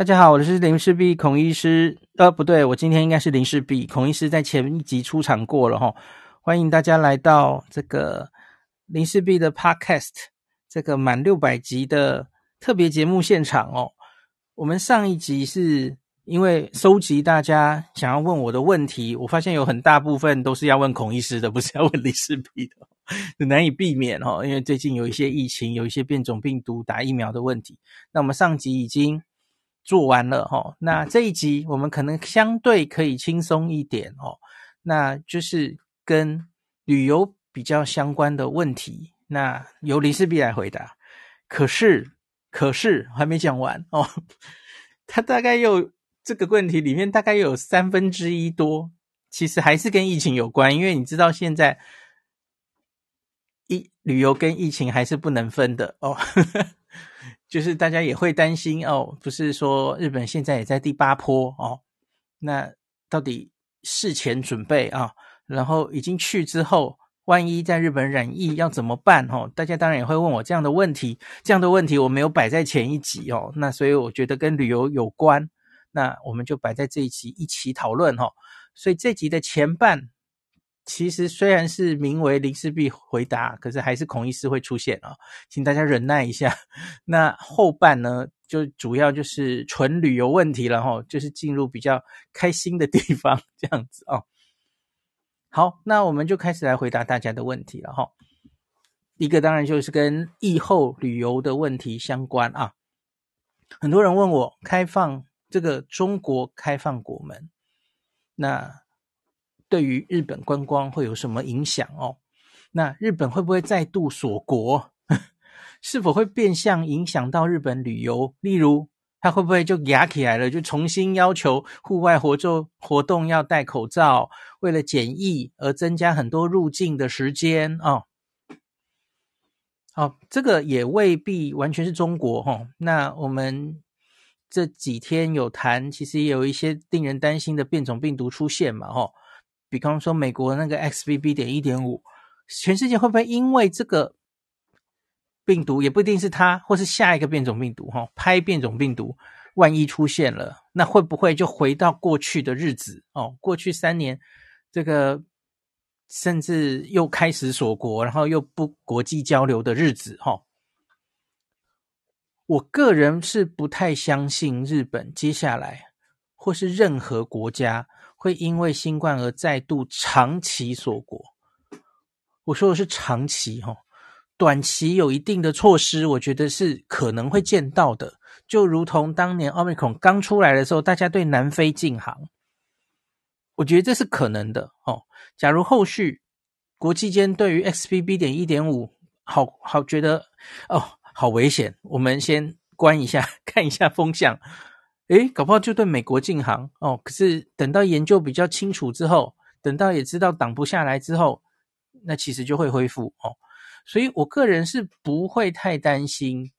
大家好，我是林氏璧孔医师。呃，不对，我今天应该是林氏璧孔医师，在前一集出场过了哈。欢迎大家来到这个林氏璧的 Podcast，这个满六百集的特别节目现场哦。我们上一集是因为收集大家想要问我的问题，我发现有很大部分都是要问孔医师的，不是要问林氏璧的，难以避免哦。因为最近有一些疫情，有一些变种病毒打疫苗的问题。那我们上集已经。做完了哦，那这一集我们可能相对可以轻松一点哦，那就是跟旅游比较相关的问题，那由林世璧来回答。可是，可是还没讲完哦，他大概有这个问题里面大概有三分之一多，其实还是跟疫情有关，因为你知道现在疫旅游跟疫情还是不能分的哦。就是大家也会担心哦，不是说日本现在也在第八波哦，那到底事前准备啊，然后已经去之后，万一在日本染疫要怎么办哦？大家当然也会问我这样的问题，这样的问题我没有摆在前一集哦，那所以我觉得跟旅游有关，那我们就摆在这一集一起讨论哈。所以这集的前半。其实虽然是名为林氏璧回答，可是还是孔医师会出现啊，请大家忍耐一下。那后半呢，就主要就是纯旅游问题了哈，就是进入比较开心的地方这样子哦。好，那我们就开始来回答大家的问题了哈。一个当然就是跟疫后旅游的问题相关啊。很多人问我开放这个中国开放国门，那。对于日本观光会有什么影响哦？那日本会不会再度锁国？是否会变相影响到日本旅游？例如，他会不会就压起来了，就重新要求户外活动活动要戴口罩，为了检疫而增加很多入境的时间哦？好，这个也未必完全是中国哈、哦。那我们这几天有谈，其实也有一些令人担心的变种病毒出现嘛，哈。比方说，美国那个 XBB. 点一点五，全世界会不会因为这个病毒，也不一定是它，或是下一个变种病毒，哈，拍变种病毒，万一出现了，那会不会就回到过去的日子？哦，过去三年，这个甚至又开始锁国，然后又不国际交流的日子，哈。我个人是不太相信日本接下来，或是任何国家。会因为新冠而再度长期锁国，我说的是长期哈，短期有一定的措施，我觉得是可能会见到的。就如同当年奥密克戎刚出来的时候，大家对南非禁航，我觉得这是可能的哦。假如后续国际间对于 XBB. 点一点五好好觉得哦好危险，我们先关一下，看一下风向。诶，搞不好就对美国禁航哦。可是等到研究比较清楚之后，等到也知道挡不下来之后，那其实就会恢复哦。所以我个人是不会太担心，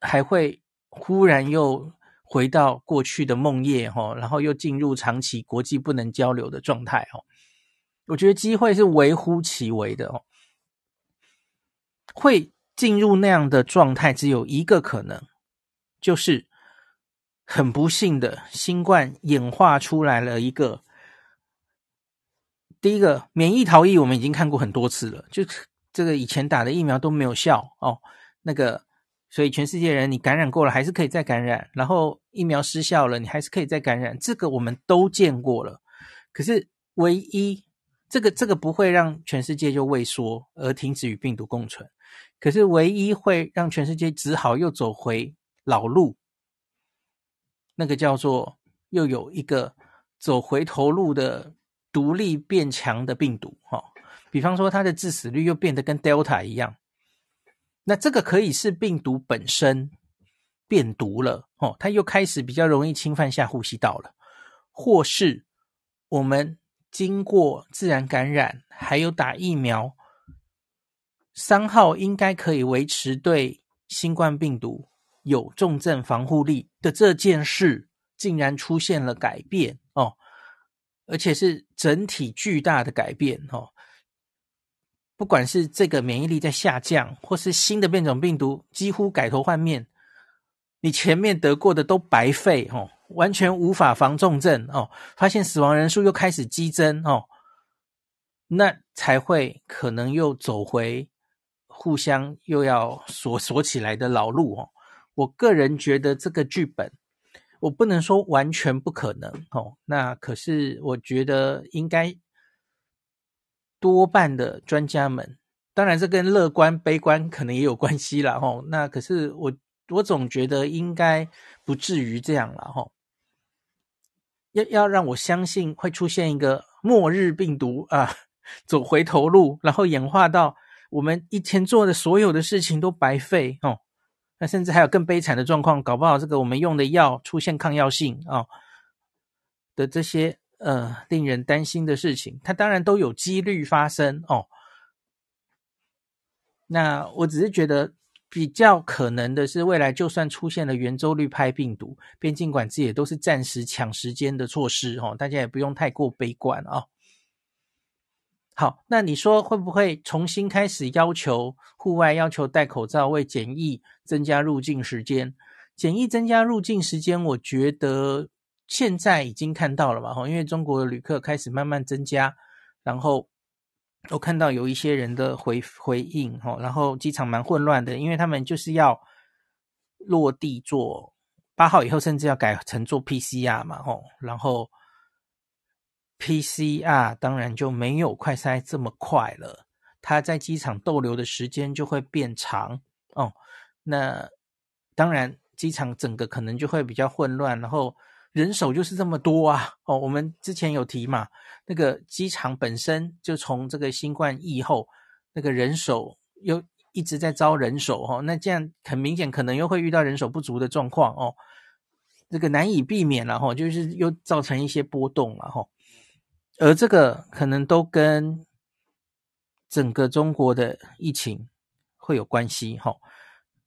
还会忽然又回到过去的梦魇哈，然后又进入长期国际不能交流的状态哦。我觉得机会是微乎其微的哦，会进入那样的状态只有一个可能，就是很不幸的新冠演化出来了一个第一个免疫逃逸，我们已经看过很多次了，就这个以前打的疫苗都没有效哦，那个。所以全世界人，你感染过了还是可以再感染，然后疫苗失效了，你还是可以再感染，这个我们都见过了。可是唯一这个这个不会让全世界就畏缩而停止与病毒共存，可是唯一会让全世界只好又走回老路，那个叫做又有一个走回头路的独立变强的病毒，哈，比方说它的致死率又变得跟 Delta 一样。那这个可以是病毒本身变毒了哦，它又开始比较容易侵犯下呼吸道了，或是我们经过自然感染，还有打疫苗，三号应该可以维持对新冠病毒有重症防护力的这件事，竟然出现了改变哦，而且是整体巨大的改变哦。不管是这个免疫力在下降，或是新的变种病毒几乎改头换面，你前面得过的都白费哦，完全无法防重症哦，发现死亡人数又开始激增哦，那才会可能又走回互相又要锁锁起来的老路哦。我个人觉得这个剧本，我不能说完全不可能哦，那可是我觉得应该。多半的专家们，当然这跟乐观、悲观可能也有关系啦。吼。那可是我，我总觉得应该不至于这样了吼。要要让我相信会出现一个末日病毒啊，走回头路，然后演化到我们以前做的所有的事情都白费哦。那甚至还有更悲惨的状况，搞不好这个我们用的药出现抗药性啊的这些。呃，令人担心的事情，它当然都有几率发生哦。那我只是觉得比较可能的是，未来就算出现了圆周率拍病毒，边境管制也都是暂时抢时间的措施哦，大家也不用太过悲观啊、哦。好，那你说会不会重新开始要求户外要求戴口罩，为检疫增加入境时间？检疫增加入境时间，我觉得。现在已经看到了嘛，哈，因为中国的旅客开始慢慢增加，然后我看到有一些人的回回应，哈，然后机场蛮混乱的，因为他们就是要落地做八号以后，甚至要改成做 PCR 嘛，吼，然后 PCR 当然就没有快筛这么快了，他在机场逗留的时间就会变长，哦，那当然机场整个可能就会比较混乱，然后。人手就是这么多啊！哦，我们之前有提嘛，那个机场本身就从这个新冠疫后，那个人手又一直在招人手哦，那这样很明显可能又会遇到人手不足的状况哦，这个难以避免了哈，就是又造成一些波动了哈，而这个可能都跟整个中国的疫情会有关系哈。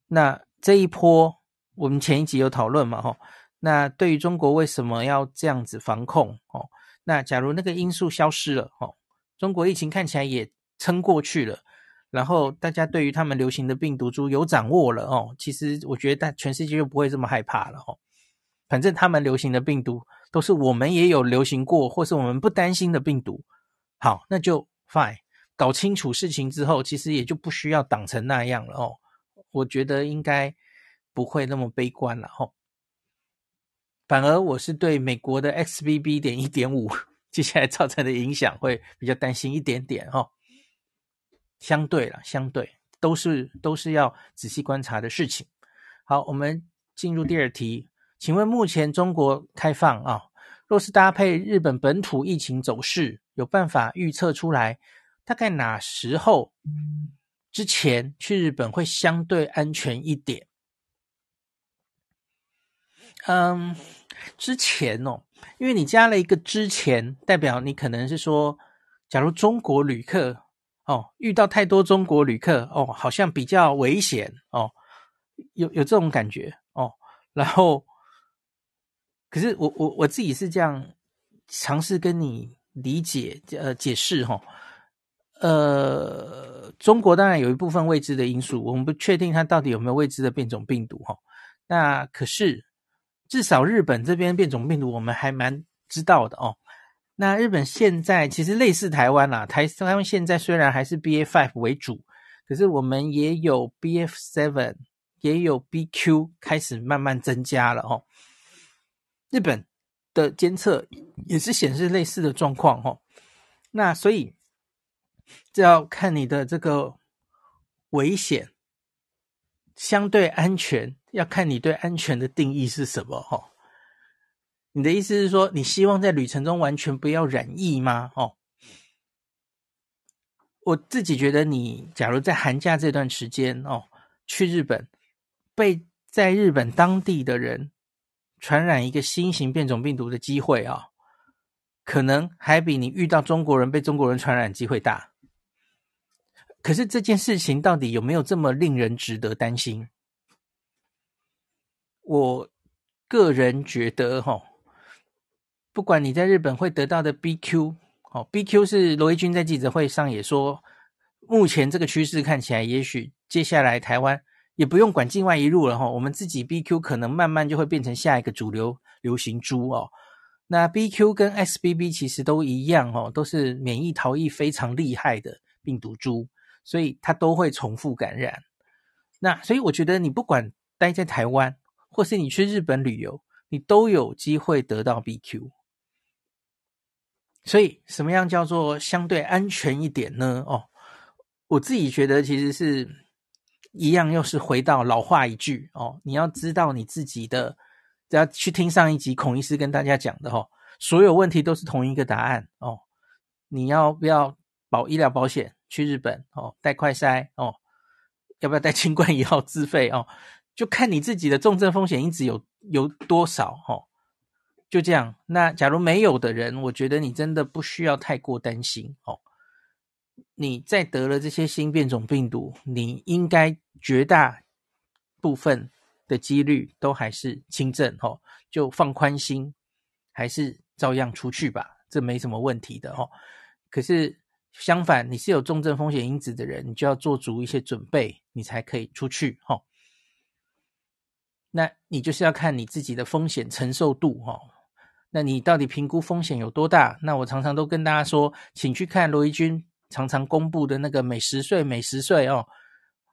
那这一波我们前一集有讨论嘛哈。那对于中国为什么要这样子防控哦？那假如那个因素消失了哦，中国疫情看起来也撑过去了，然后大家对于他们流行的病毒株有掌握了哦，其实我觉得大全世界就不会这么害怕了哦。反正他们流行的病毒都是我们也有流行过，或是我们不担心的病毒。好，那就 fine。搞清楚事情之后，其实也就不需要挡成那样了哦。我觉得应该不会那么悲观了哦。反而我是对美国的 XBB. 点一点五接下来造成的影响会比较担心一点点、哦。相对了，相对都是都是要仔细观察的事情。好，我们进入第二题，请问目前中国开放啊，若是搭配日本本土疫情走势，有办法预测出来大概哪时候之前去日本会相对安全一点？嗯。之前哦，因为你加了一个之前，代表你可能是说，假如中国旅客哦遇到太多中国旅客哦，好像比较危险哦，有有这种感觉哦。然后可是我我我自己是这样尝试跟你理解呃解释哈，呃，中国当然有一部分未知的因素，我们不确定它到底有没有未知的变种病毒哈。那可是至少日本这边变种病毒我们还蛮知道的哦。那日本现在其实类似台湾啦，台台湾现在虽然还是 B A five 为主，可是我们也有 BF.7，也有 BQ 开始慢慢增加了哦。日本的监测也是显示类似的状况哦。那所以这要看你的这个危险相对安全，要看你对安全的定义是什么哦。你的意思是说，你希望在旅程中完全不要染疫吗？哦，我自己觉得，你假如在寒假这段时间哦，去日本，被在日本当地的人传染一个新型变种病毒的机会啊、可能还比你遇到中国人被中国人传染机会大。可是这件事情到底有没有这么令人值得担心？我个人觉得，哈。不管你在日本会得到的 BQ，哦，BQ 是罗伊军在记者会上也说，目前这个趋势看起来，也许接下来台湾也不用管境外一路了哈，我们自己 BQ 可能慢慢就会变成下一个主流流行株哦。那 BQ 跟 XBB 其实都一样哦，都是免疫逃逸非常厉害的病毒株，所以它都会重复感染。那所以我觉得你不管待在台湾，或是你去日本旅游，你都有机会得到 BQ。所以，什么样叫做相对安全一点呢？哦，我自己觉得其实是一样，又是回到老话一句哦，你要知道你自己的，只要去听上一集孔医师跟大家讲的哦，所有问题都是同一个答案哦。你要不要保医疗保险去日本哦？带快筛哦？要不要带清冠一号自费哦？就看你自己的重症风险因子有有多少哦。就这样，那假如没有的人，我觉得你真的不需要太过担心哦。你再得了这些新变种病毒，你应该绝大部分的几率都还是轻症哦，就放宽心，还是照样出去吧，这没什么问题的哦。可是相反，你是有重症风险因子的人，你就要做足一些准备，你才可以出去哦。那你就是要看你自己的风险承受度哦。那你到底评估风险有多大？那我常常都跟大家说，请去看罗伊军常常公布的那个每十岁每十岁哦，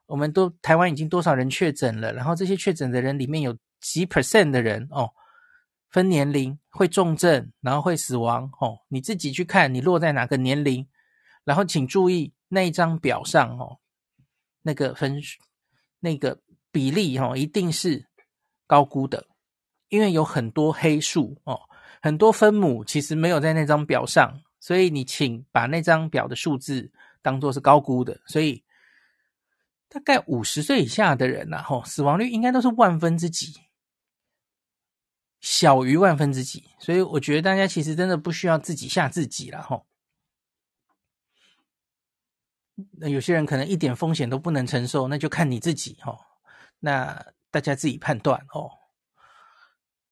我们都台湾已经多少人确诊了，然后这些确诊的人里面有几 percent 的人哦，分年龄会重症，然后会死亡哦，你自己去看你落在哪个年龄，然后请注意那一张表上哦，那个分那个比例哦，一定是高估的，因为有很多黑数哦。很多分母其实没有在那张表上，所以你请把那张表的数字当做是高估的。所以大概五十岁以下的人呐，吼，死亡率应该都是万分之几，小于万分之几。所以我觉得大家其实真的不需要自己吓自己了，吼。那有些人可能一点风险都不能承受，那就看你自己，吼。那大家自己判断哦。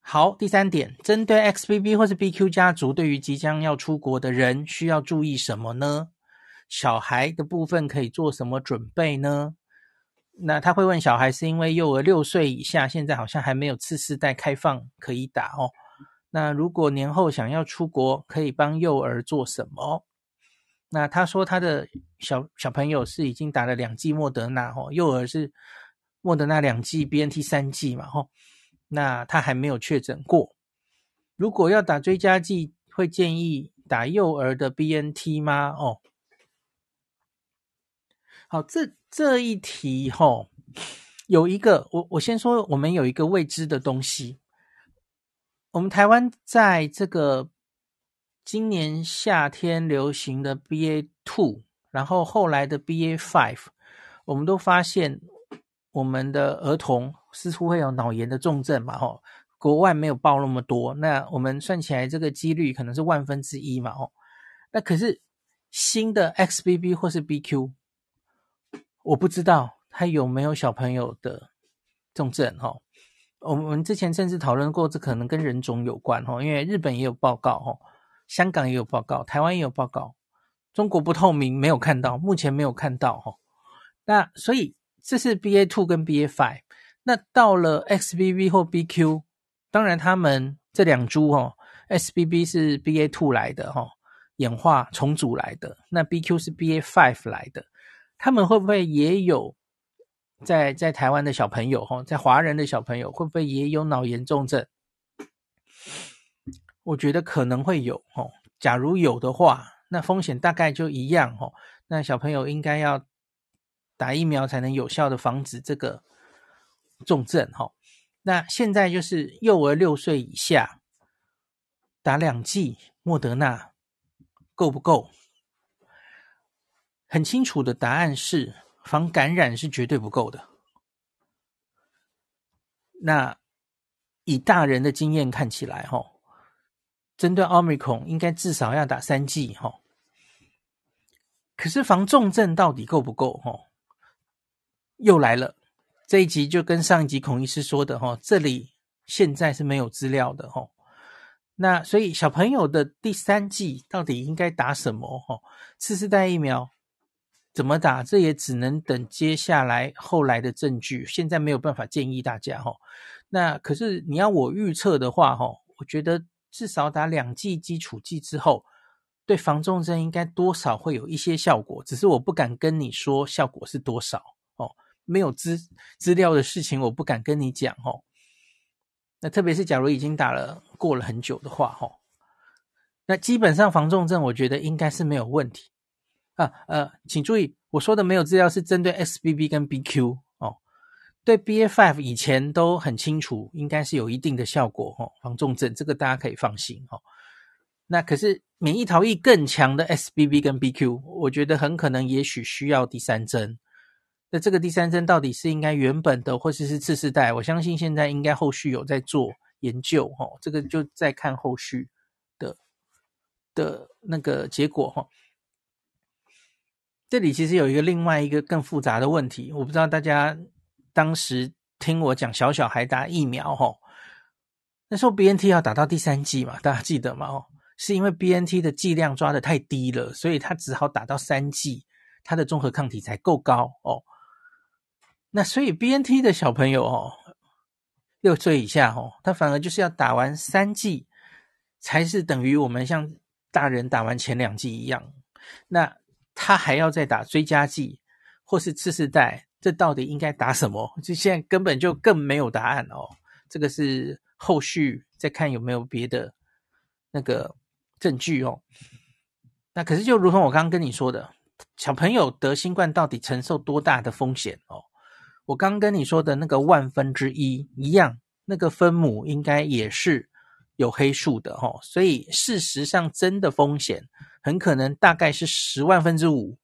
好，第三点，针对 XBB 或是 BQ 家族，对于即将要出国的人，需要注意什么呢？小孩的部分可以做什么准备呢？那他会问小孩，是因为幼儿六岁以下，现在好像还没有次世代开放可以打哦。那如果年后想要出国，可以帮幼儿做什么？那他说他的小小朋友是已经打了两剂莫德纳哦，幼儿是莫德纳两剂，BNT 三剂嘛，吼。那他还没有确诊过，如果要打追加剂，会建议打幼儿的 BNT 吗？哦，好，这这一题吼、哦，有一个我我先说，我们有一个未知的东西，我们台湾在这个今年夏天流行的 BA two，然后后来的 BA five，我们都发现我们的儿童。似乎会有脑炎的重症嘛？吼，国外没有报那么多，那我们算起来这个几率可能是万分之一嘛？吼，那可是新的 XBB 或是 BQ，我不知道他有没有小朋友的重症？吼，我们之前甚至讨论过，这可能跟人种有关哦，因为日本也有报告哦，香港也有报告，台湾也有报告，中国不透明，没有看到，目前没有看到哦。那所以这是 BA two 跟 BA five，那到了 XBB 或 BQ，当然他们这两株哦，XBB 是 BA two 来的哈，演化重组来的，那 BQ 是 BA five 来的，他们会不会也有？在在台湾的小朋友哈，在华人的小朋友会不会也有脑炎重症？我觉得可能会有哦。假如有的话，那风险大概就一样哦。那小朋友应该要打疫苗才能有效的防止这个重症哈。那现在就是幼儿六岁以下打两剂莫德纳够不够？很清楚的答案是。防感染是绝对不够的。那以大人的经验看起来，哈，针对奥密克戎应该至少要打三剂，哈。可是防重症到底够不够？哈，又来了。这一集就跟上一集孔医师说的，哈，这里现在是没有资料的，哈。那所以小朋友的第三剂到底应该打什么？哈，次世代疫苗。怎么打？这也只能等接下来后来的证据。现在没有办法建议大家哈。那可是你要我预测的话哈，我觉得至少打两剂基础剂之后，对防重症应该多少会有一些效果。只是我不敢跟你说效果是多少哦，没有资资料的事情我不敢跟你讲哦。那特别是假如已经打了过了很久的话哈，那基本上防重症我觉得应该是没有问题。啊呃，请注意，我说的没有资料是针对 SBB 跟 BQ 哦，对 BA.5 以前都很清楚，应该是有一定的效果哦，防重症这个大家可以放心哦。那可是免疫逃逸更强的 SBB 跟 BQ，我觉得很可能也许需要第三针。那这个第三针到底是应该原本的，或者是次世代？我相信现在应该后续有在做研究哦，这个就再看后续的的那个结果哈。这里其实有一个另外一个更复杂的问题，我不知道大家当时听我讲小小孩打疫苗吼，那时候 BNT 要打到第三剂嘛，大家记得吗？哦，是因为 BNT 的剂量抓得太低了，所以他只好打到三剂，它的综合抗体才够高哦。那所以 BNT 的小朋友哦，六岁以下哦，他反而就是要打完三剂，才是等于我们像大人打完前两剂一样。那他还要再打追加剂，或是次世代，这到底应该打什么？就现在根本就更没有答案哦。这个是后续再看有没有别的那个证据哦。那可是就如同我刚刚跟你说的，小朋友得新冠到底承受多大的风险哦？我刚跟你说的那个万分之一一样，那个分母应该也是有黑数的哦。所以事实上真的风险。很可能大概是十万分之五，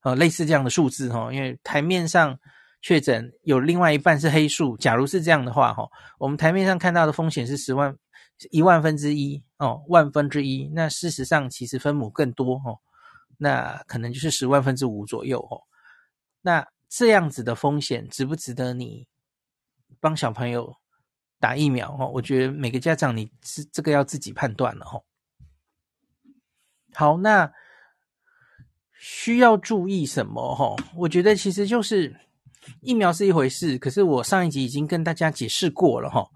呃，类似这样的数字哈，因为台面上确诊有另外一半是黑数。假如是这样的话哈，我们台面上看到的风险是十万一万分之一哦，万分之一。那事实上其实分母更多哦，那可能就是十万分之五左右哦。那这样子的风险值不值得你帮小朋友打疫苗哦？我觉得每个家长你是这个要自己判断了哈。好，那需要注意什么？哈，我觉得其实就是疫苗是一回事，可是我上一集已经跟大家解释过了，哈。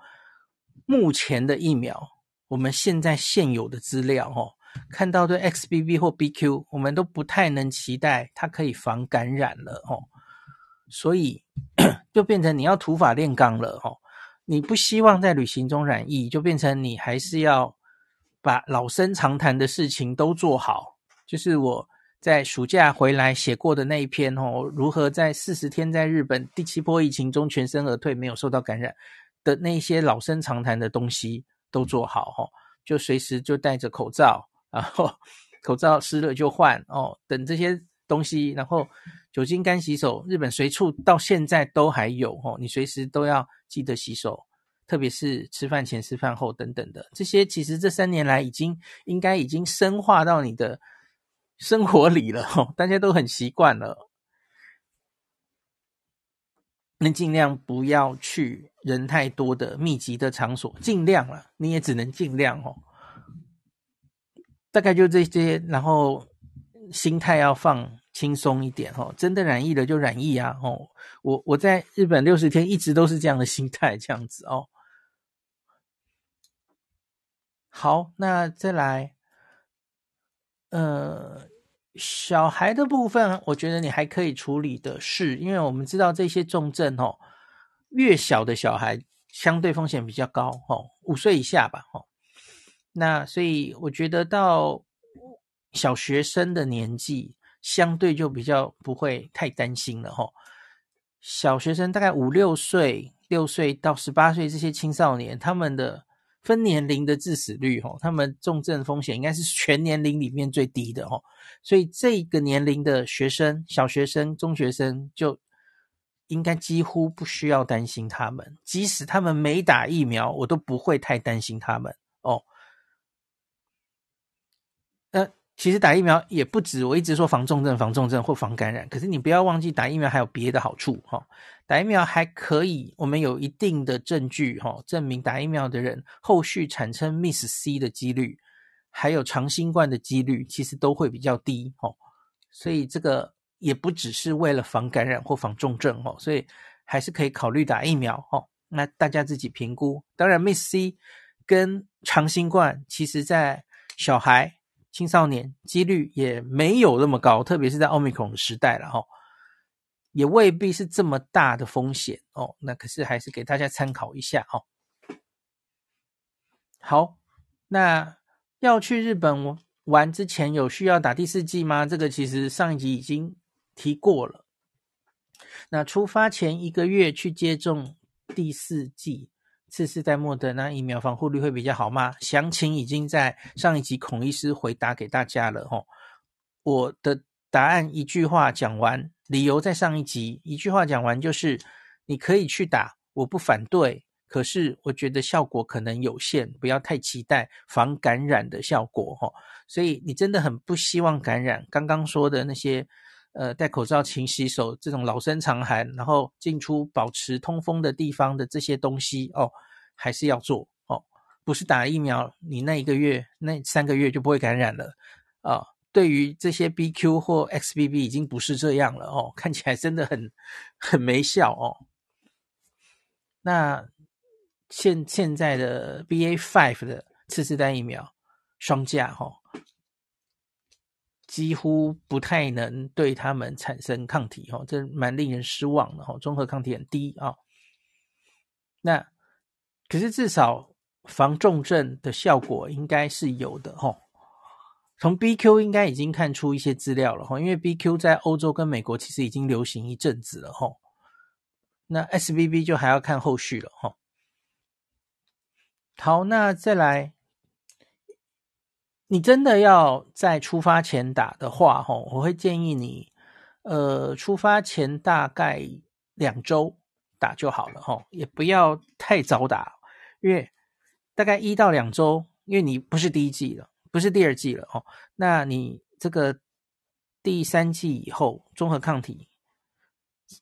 目前的疫苗，我们现在现有的资料，哈，看到对 XBB 或 BQ，我们都不太能期待它可以防感染了，哈。所以 就变成你要土法炼钢了，哈。你不希望在旅行中染疫，就变成你还是要。把老生常谈的事情都做好，就是我在暑假回来写过的那一篇哦，如何在四十天在日本第七波疫情中全身而退，没有受到感染的那些老生常谈的东西都做好哦，就随时就戴着口罩，然后 口罩湿了就换哦，等这些东西，然后酒精干洗手，日本随处到现在都还有哦，你随时都要记得洗手。特别是吃饭前、吃饭后等等的这些，其实这三年来已经应该已经深化到你的生活里了，大家都很习惯了。那尽量不要去人太多的密集的场所，尽量了，你也只能尽量哦。大概就这些，然后心态要放轻松一点哦。真的染疫了就染疫啊！哦，我我在日本六十天一直都是这样的心态，这样子哦。好，那再来，呃。小孩的部分，我觉得你还可以处理的是，因为我们知道这些重症哦，越小的小孩相对风险比较高哦，五岁以下吧哦。那所以我觉得到小学生的年纪，相对就比较不会太担心了哈。小学生大概五六岁，六岁到十八岁这些青少年，他们的分年龄的致死率哦，他们重症风险应该是全年龄里面最低的哦。所以这个年龄的学生，小学生、中学生就应该几乎不需要担心他们。即使他们没打疫苗，我都不会太担心他们哦。那其实打疫苗也不止，我一直说防重症、防重症或防感染。可是你不要忘记，打疫苗还有别的好处哈。打疫苗还可以，我们有一定的证据哈，证明打疫苗的人后续产生 Miss C 的几率。还有长新冠的几率其实都会比较低哦，所以这个也不只是为了防感染或防重症哦，所以还是可以考虑打疫苗哦。那大家自己评估。当然 Miss C 跟长新冠其实在小孩、青少年几率也没有那么高，特别是在奥密克戎时代了哈，也未必是这么大的风险哦。那可是还是给大家参考一下哦。好，那。要去日本玩之前，有需要打第四剂吗？这个其实上一集已经提过了。那出发前一个月去接种第四剂次世代莫德纳疫苗，防护率会比较好吗？详情已经在上一集孔医师回答给大家了吼。我的答案一句话讲完，理由在上一集一句话讲完，就是你可以去打，我不反对。可是我觉得效果可能有限，不要太期待防感染的效果哈。所以你真的很不希望感染。刚刚说的那些，呃，戴口罩、勤洗手这种老生常谈，然后进出保持通风的地方的这些东西哦，还是要做哦。不是打疫苗，你那一个月、那三个月就不会感染了啊。对于这些 BQ 或 XBB 已经不是这样了哦，看起来真的很很没效哦。那。现现在的 BA five 的次世代疫苗双价哈，几乎不太能对他们产生抗体哈，这蛮令人失望的哈，中和抗体很低啊。那可是至少防重症的效果应该是有的哈。从 BQ 应该已经看出一些资料了哈，因为 BQ 在欧洲跟美国其实已经流行一阵子了哈。那 SBB 就还要看后续了哈。好，那再来，你真的要在出发前打的话，哈，我会建议你，呃，出发前大概两周打就好了，哈，也不要太早打，因为大概一到两周，因为你不是第一季了，不是第二季了，哦，那你这个第三季以后，综合抗体。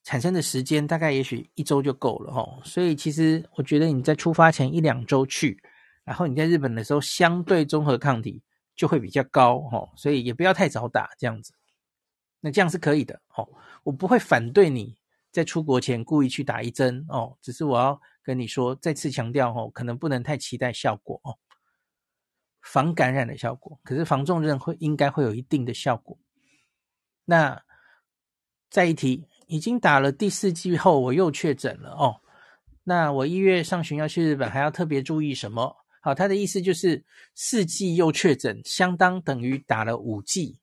产生的时间大概也许一周就够了齁，所以其实我觉得你在出发前一两周去，然后你在日本的时候相对综合抗体就会比较高哦，所以也不要太早打这样子，那这样是可以的哦，我不会反对你在出国前故意去打一针哦，只是我要跟你说再次强调哦，可能不能太期待效果哦，防感染的效果，可是防重症会应该会有一定的效果。那再一提。已经打了第四剂后，我又确诊了哦。那我一月上旬要去日本，还要特别注意什么？好，他的意思就是四剂又确诊，相当等于打了五剂，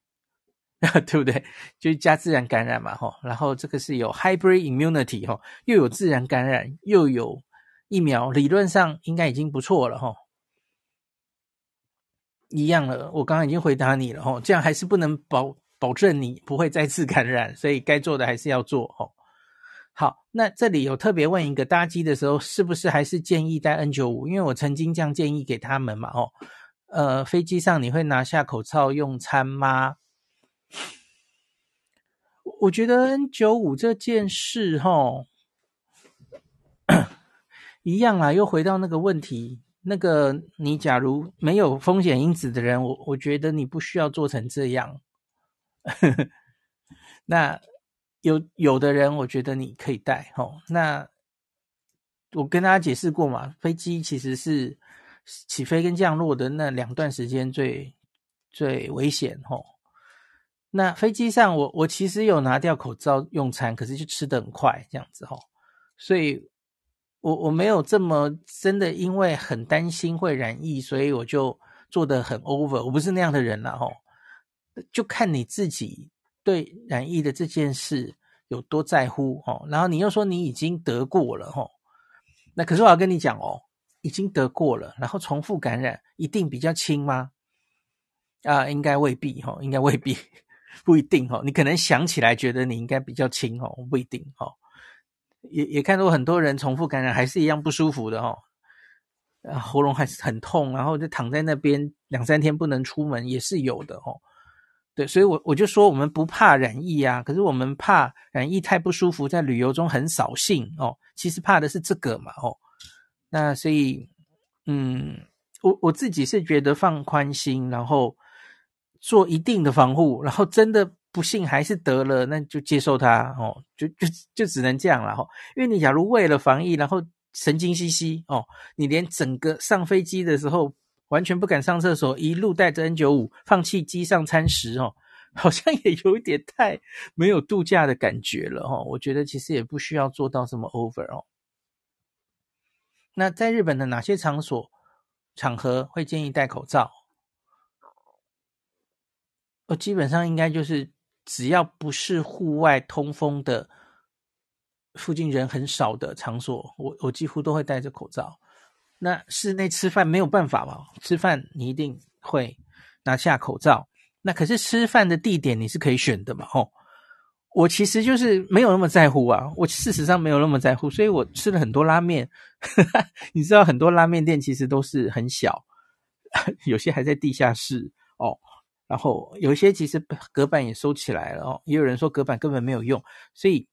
对不对？就是加自然感染嘛，哈。然后这个是有 hybrid immunity 哈，又有自然感染，又有疫苗，理论上应该已经不错了哈。一样了，我刚刚已经回答你了哈，这样还是不能保。保证你不会再次感染，所以该做的还是要做哦。好，那这里有特别问一个，搭机的时候是不是还是建议戴 N95？因为我曾经这样建议给他们嘛，哦，呃，飞机上你会拿下口罩用餐吗？我觉得 N95 这件事，哈，一样啦，又回到那个问题。那个你假如没有风险因子的人，我我觉得你不需要做成这样。那有有的人，我觉得你可以带。吼，那我跟大家解释过嘛，飞机其实是起飞跟降落的那两段时间最最危险。吼，那飞机上我我其实有拿掉口罩用餐，可是就吃得很快这样子。吼，所以。我我没有这么真的，因为很担心会染疫，所以我就做得很 over。我不是那样的人了吼，就看你自己对染疫的这件事有多在乎哦。然后你又说你已经得过了吼，那可是我要跟你讲哦，已经得过了，然后重复感染一定比较轻吗？啊，应该未必吼，应该未必，不一定吼。你可能想起来觉得你应该比较轻吼，不一定吼。也也看到很多人重复感染还是一样不舒服的哦，喉咙还是很痛，然后就躺在那边两三天不能出门也是有的哦。对，所以我我就说我们不怕染疫啊，可是我们怕染疫太不舒服，在旅游中很扫兴哦。其实怕的是这个嘛哦。那所以嗯，我我自己是觉得放宽心，然后做一定的防护，然后真的。不幸还是得了，那就接受它哦，就就就只能这样了哈。因为你假如为了防疫，然后神经兮兮哦，你连整个上飞机的时候完全不敢上厕所，一路带着 N95，放弃机上餐食哦，好像也有一点太没有度假的感觉了哈。我觉得其实也不需要做到这么 over 哦。那在日本的哪些场所场合会建议戴口罩？我，基本上应该就是。只要不是户外通风的，附近人很少的场所，我我几乎都会戴着口罩。那室内吃饭没有办法嘛，吃饭你一定会拿下口罩。那可是吃饭的地点你是可以选的嘛？哦，我其实就是没有那么在乎啊，我事实上没有那么在乎，所以我吃了很多拉面。你知道很多拉面店其实都是很小，有些还在地下室哦。然后有一些其实隔板也收起来了哦，也有人说隔板根本没有用，所以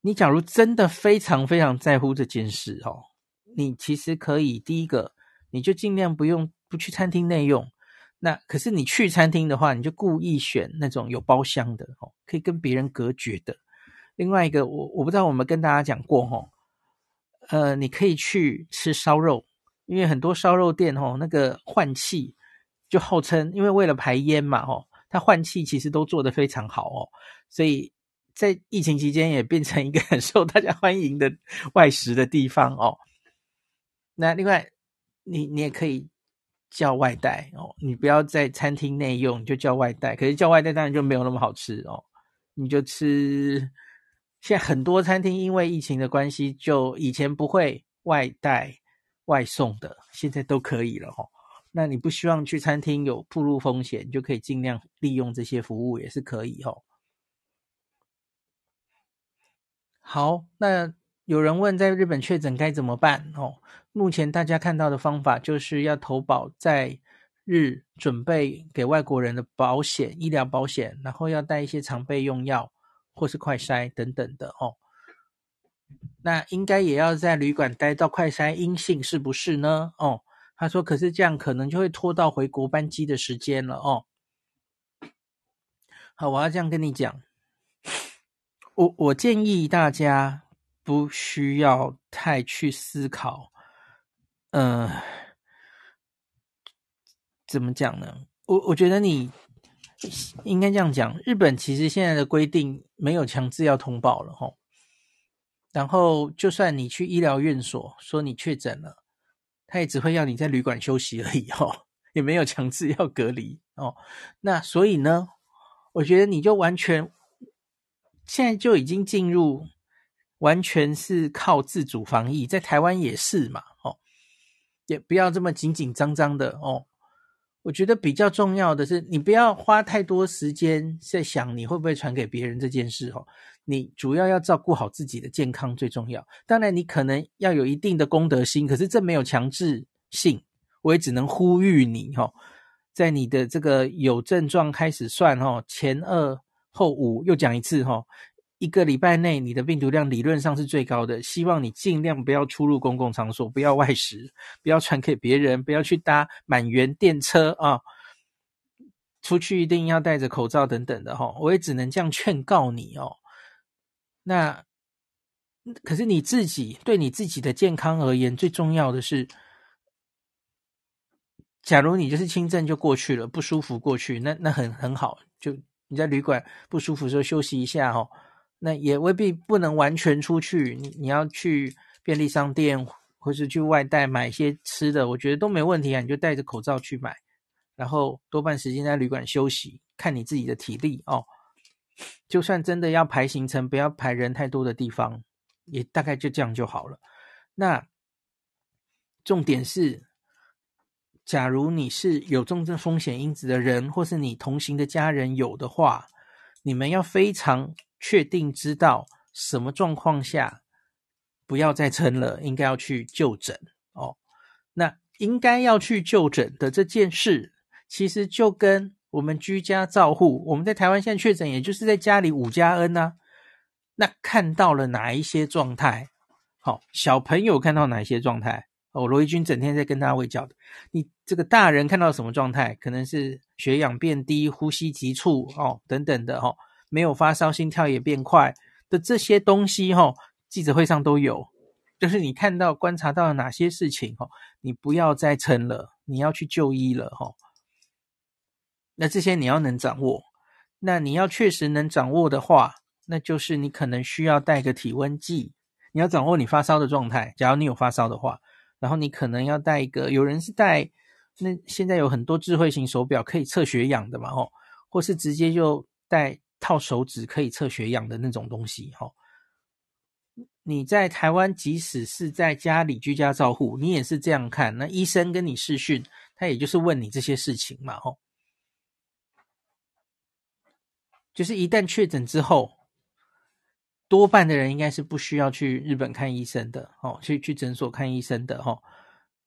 你假如真的非常非常在乎这件事哦，你其实可以第一个，你就尽量不用不去餐厅内用。那可是你去餐厅的话，你就故意选那种有包厢的哦，可以跟别人隔绝的。另外一个，我我不知道我们跟大家讲过哦，呃，你可以去吃烧肉，因为很多烧肉店哦，那个换气。就号称，因为为了排烟嘛，哦，它换气其实都做得非常好哦，所以在疫情期间也变成一个很受大家欢迎的外食的地方哦。那另外，你你也可以叫外带哦，你不要在餐厅内用，就叫外带。可是叫外带当然就没有那么好吃哦，你就吃。现在很多餐厅因为疫情的关系，就以前不会外带外送的，现在都可以了哦。那你不希望去餐厅有暴露风险，就可以尽量利用这些服务，也是可以哦。好，那有人问在日本确诊该怎么办哦？目前大家看到的方法就是要投保在日准备给外国人的保险、医疗保险，然后要带一些常备用药或是快筛等等的哦。那应该也要在旅馆待到快筛阴性，是不是呢？哦。他说：“可是这样可能就会拖到回国班机的时间了哦。”好，我要这样跟你讲，我我建议大家不需要太去思考，嗯、怎么讲呢？我我觉得你应该这样讲，日本其实现在的规定没有强制要通报了哦。然后，就算你去医疗院所说你确诊了。他也只会要你在旅馆休息而已哦，也没有强制要隔离哦。那所以呢，我觉得你就完全现在就已经进入完全是靠自主防疫，在台湾也是嘛哦，也不要这么紧紧张张的哦。我觉得比较重要的是，你不要花太多时间在想你会不会传给别人这件事哦。你主要要照顾好自己的健康最重要。当然，你可能要有一定的公德心，可是这没有强制性。我也只能呼吁你哈，在你的这个有症状开始算哦，前二后五，又讲一次哈，一个礼拜内，你的病毒量理论上是最高的。希望你尽量不要出入公共场所，不要外食，不要传给别人，不要去搭满员电车啊。出去一定要戴着口罩等等的哈。我也只能这样劝告你哦。那可是你自己对你自己的健康而言，最重要的是，假如你就是轻症就过去了，不舒服过去，那那很很好。就你在旅馆不舒服的时候休息一下哈。那也未必不能完全出去，你你要去便利商店或是去外带买一些吃的，我觉得都没问题啊，你就戴着口罩去买，然后多半时间在旅馆休息，看你自己的体力哦。就算真的要排行程，不要排人太多的地方，也大概就这样就好了。那重点是，假如你是有重症风险因子的人，或是你同行的家人有的话，你们要非常。确定知道什么状况下不要再撑了，应该要去就诊哦。那应该要去就诊的这件事，其实就跟我们居家照护，我们在台湾现在确诊，也就是在家里五加 N 啊。那看到了哪一些状态？好，小朋友看到哪一些状态？哦，罗一军整天在跟大家卫教的。你这个大人看到什么状态？可能是血氧变低、呼吸急促哦，等等的哦。没有发烧，心跳也变快的这些东西，哈，记者会上都有。就是你看到、观察到了哪些事情，哈，你不要再撑了，你要去就医了，哈。那这些你要能掌握，那你要确实能掌握的话，那就是你可能需要带个体温计，你要掌握你发烧的状态。假如你有发烧的话，然后你可能要带一个，有人是带，那现在有很多智慧型手表可以测血氧的嘛，吼，或是直接就带。套手指可以测血氧的那种东西，哈。你在台湾，即使是在家里居家照护，你也是这样看。那医生跟你视讯，他也就是问你这些事情嘛，哈。就是一旦确诊之后，多半的人应该是不需要去日本看医生的，哦，去去诊所看医生的，哈。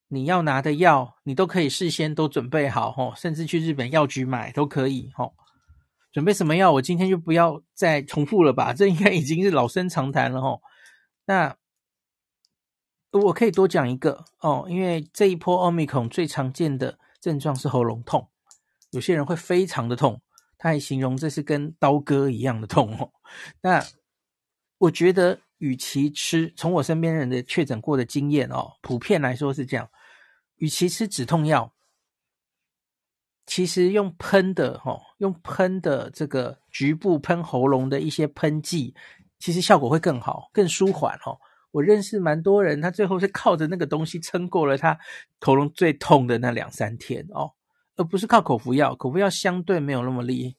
你要拿的药，你都可以事先都准备好，哈，甚至去日本药局买都可以，哈。准备什么药？我今天就不要再重复了吧，这应该已经是老生常谈了吼。那我可以多讲一个哦，因为这一波奥密克戎最常见的症状是喉咙痛，有些人会非常的痛，他还形容这是跟刀割一样的痛哦。那我觉得，与其吃，从我身边人的确诊过的经验哦，普遍来说是这样，与其吃止痛药。其实用喷的哈，用喷的这个局部喷喉咙的一些喷剂，其实效果会更好，更舒缓哈。我认识蛮多人，他最后是靠着那个东西撑过了他喉咙最痛的那两三天哦，而不是靠口服药。口服药相对没有那么厉害，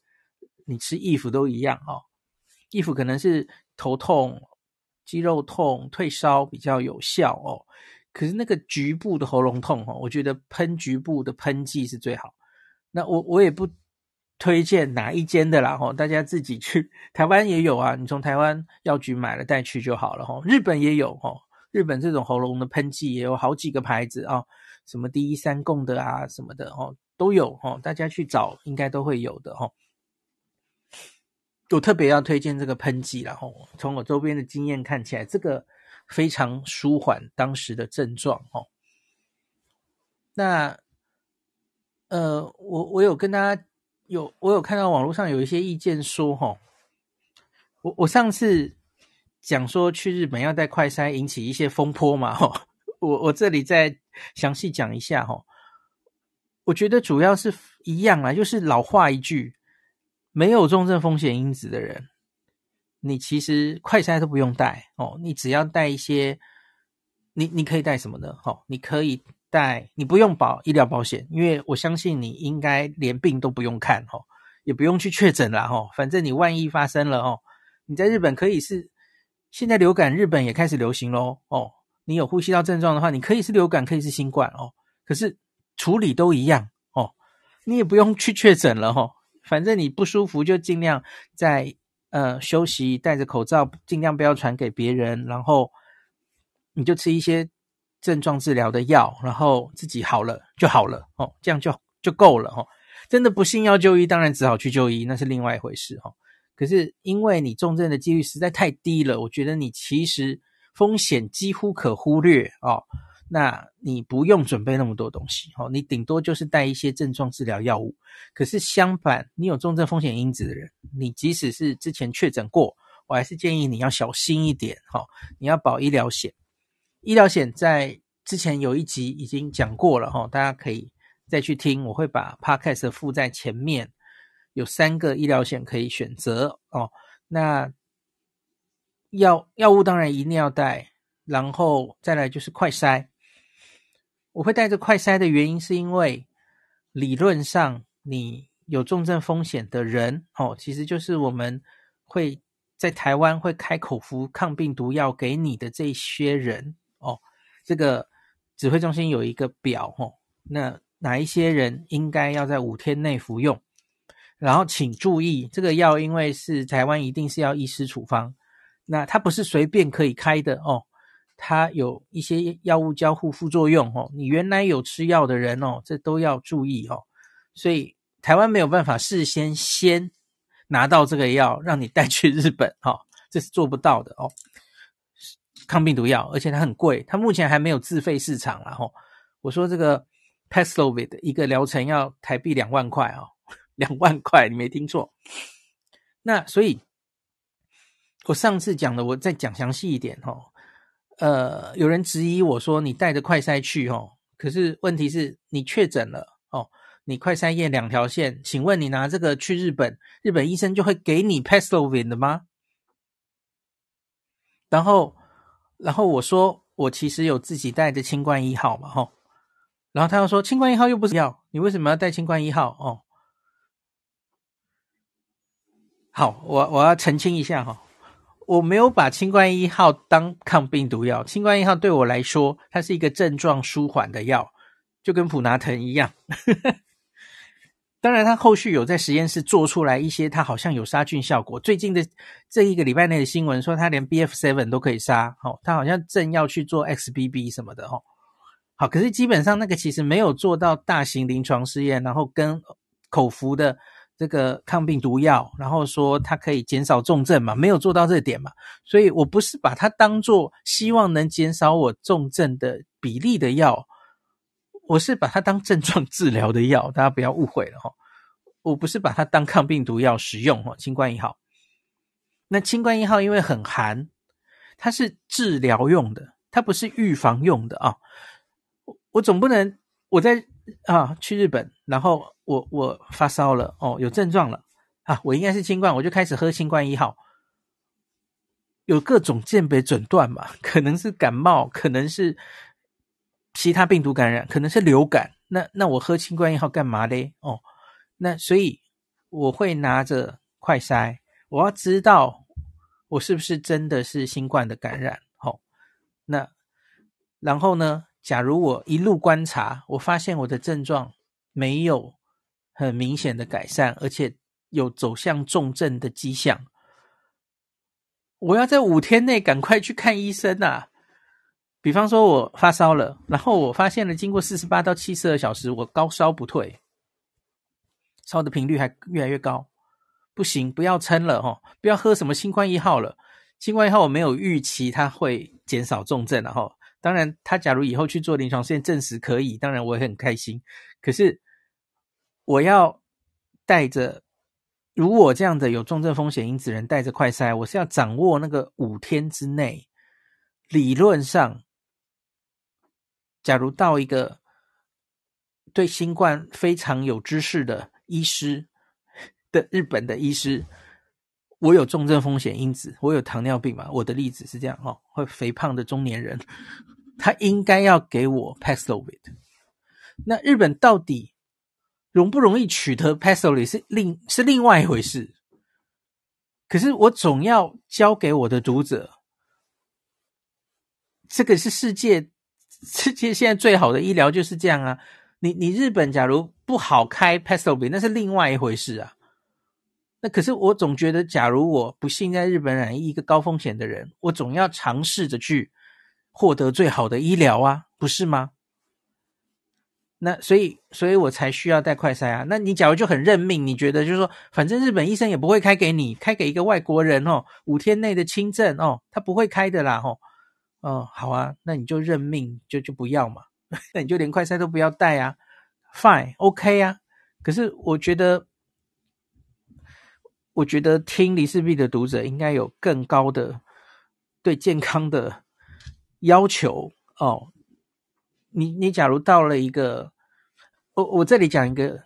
你吃益服都一样哦。益服可能是头痛、肌肉痛、退烧比较有效哦，可是那个局部的喉咙痛哈，我觉得喷局部的喷剂是最好。那我我也不推荐哪一间的啦吼，大家自己去。台湾也有啊，你从台湾药局买了带去就好了吼。日本也有吼，日本这种喉咙的喷剂也有好几个牌子啊，什么第一三共的啊什么的哦都有吼，大家去找应该都会有的吼。我特别要推荐这个喷剂啦吼，从我周边的经验看起来，这个非常舒缓当时的症状吼。那。呃，我我有跟大家有我有看到网络上有一些意见说，哈，我我上次讲说去日本要带快筛引起一些风波嘛，哈，我我这里再详细讲一下，哈，我觉得主要是一样啊，就是老话一句，没有重症风险因子的人，你其实快筛都不用带哦，你只要带一些，你你可以带什么呢？哈，你可以。带你不用保医疗保险，因为我相信你应该连病都不用看哦，也不用去确诊了哦，反正你万一发生了哦，你在日本可以是现在流感，日本也开始流行咯哦，你有呼吸道症状的话，你可以是流感，可以是新冠哦，可是处理都一样哦，你也不用去确诊了哦，反正你不舒服就尽量在呃休息，戴着口罩，尽量不要传给别人，然后你就吃一些。症状治疗的药，然后自己好了就好了哦，这样就就够了哦。真的不幸要就医，当然只好去就医，那是另外一回事哦。可是因为你重症的几率实在太低了，我觉得你其实风险几乎可忽略哦。那你不用准备那么多东西哦，你顶多就是带一些症状治疗药物。可是相反，你有重症风险因子的人，你即使是之前确诊过，我还是建议你要小心一点哈。你要保医疗险，医疗险在之前有一集已经讲过了哈，大家可以再去听。我会把 Podcast 附在前面，有三个医疗险可以选择哦。那药药物当然一定要带，然后再来就是快筛。我会带着快筛的原因，是因为理论上你有重症风险的人哦，其实就是我们会在台湾会开口服抗病毒药给你的这些人哦。这个指挥中心有一个表哦，那哪一些人应该要在五天内服用？然后请注意，这个药因为是台湾一定是要医师处方，那它不是随便可以开的哦。它有一些药物交互副作用哦，你原来有吃药的人哦，这都要注意哦。所以台湾没有办法事先先拿到这个药让你带去日本哈，这是做不到的哦。抗病毒药，而且它很贵，它目前还没有自费市场啦吼。我说这个 Paxlovid 一个疗程要台币两万块哦，两万块，你没听错。那所以，我上次讲的，我再讲详细一点哦。呃，有人质疑我说，你带着快筛去哦，可是问题是你确诊了哦，你快筛验两条线，请问你拿这个去日本，日本医生就会给你 Paxlovid 的吗？然后，然后我说我其实有自己带着清冠一号嘛，吼，然后他又说清冠一号又不是药，你为什么要带清冠一号？哦，好，我我要澄清一下哈。我没有把清冠一号当抗病毒药，清冠一号对我来说，它是一个症状舒缓的药，就跟普拿疼一样。当然，他后续有在实验室做出来一些，他好像有杀菌效果。最近的这一个礼拜内的新闻说，他连 BF7 都可以杀。哦，他好像正要去做 XBB 什么的。哦，好，可是基本上那个其实没有做到大型临床试验，然后跟口服的。这个抗病毒药，然后说它可以减少重症嘛，没有做到这点嘛，所以我不是把它当做希望能减少我重症的比例的药，我是把它当症状治疗的药，大家不要误会了哈，我不是把它当抗病毒药使用哈，清冠一号，那清冠一号因为很寒，它是治疗用的，它不是预防用的啊，我总不能我在啊去日本，然后。我我发烧了哦，有症状了啊！我应该是清冠，我就开始喝清冠一号。有各种鉴别诊断嘛，可能是感冒，可能是其他病毒感染，可能是流感。那那我喝清冠一号干嘛嘞？哦，那所以我会拿着快筛，我要知道我是不是真的是新冠的感染。哦，那然后呢？假如我一路观察，我发现我的症状没有。很明显的改善，而且有走向重症的迹象。我要在五天内赶快去看医生啊！比方说，我发烧了，然后我发现了，经过四十八到七十二小时，我高烧不退，烧的频率还越来越高，不行，不要撑了哈！不要喝什么新冠一号了，新冠一号我没有预期它会减少重症，然后当然，他假如以后去做临床试验证实可以，当然我也很开心。可是。我要带着，如我这样的有重症风险因子人带着快筛，我是要掌握那个五天之内，理论上，假如到一个对新冠非常有知识的医师的日本的医师，我有重症风险因子，我有糖尿病嘛？我的例子是这样哦，会肥胖的中年人，他应该要给我 Paxlovid。那日本到底？容不容易取得 Paxlovid 是另是另外一回事，可是我总要教给我的读者，这个是世界世界现在最好的医疗就是这样啊！你你日本假如不好开 Paxlovid，那是另外一回事啊。那可是我总觉得，假如我不幸在日本染疫一个高风险的人，我总要尝试着去获得最好的医疗啊，不是吗？那所以，所以我才需要带快筛啊。那你假如就很认命，你觉得就是说，反正日本医生也不会开给你，开给一个外国人哦，五天内的轻症哦，他不会开的啦，哦，哦，好啊，那你就认命，就就不要嘛，那你就连快筛都不要带啊，Fine，OK 啊。可是我觉得，我觉得听离氏璧的读者应该有更高的对健康的要求哦。你你假如到了一个，我我这里讲一个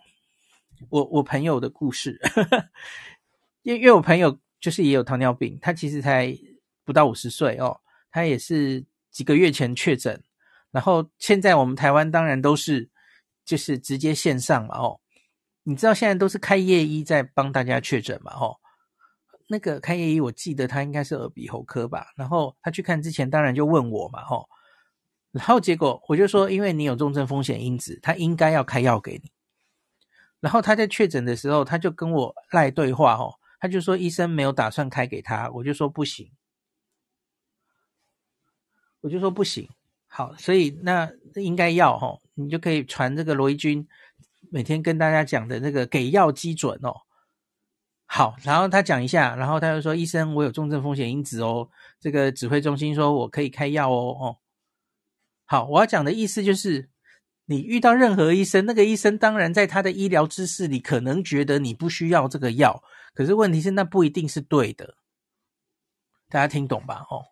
我我朋友的故事，因因为我朋友就是也有糖尿病，他其实才不到五十岁哦，他也是几个月前确诊，然后现在我们台湾当然都是就是直接线上嘛哦，你知道现在都是开业医在帮大家确诊嘛哦，那个开业医我记得他应该是耳鼻喉科吧，然后他去看之前当然就问我嘛哦。然后结果我就说，因为你有重症风险因子，他应该要开药给你。然后他在确诊的时候，他就跟我赖对话哦，他就说医生没有打算开给他，我就说不行，我就说不行。好，所以那应该要哦，你就可以传这个罗伊军每天跟大家讲的那个给药基准哦。好，然后他讲一下，然后他就说医生，我有重症风险因子哦，这个指挥中心说我可以开药哦，哦。好，我要讲的意思就是，你遇到任何医生，那个医生当然在他的医疗知识里可能觉得你不需要这个药，可是问题是那不一定是对的，大家听懂吧？哦，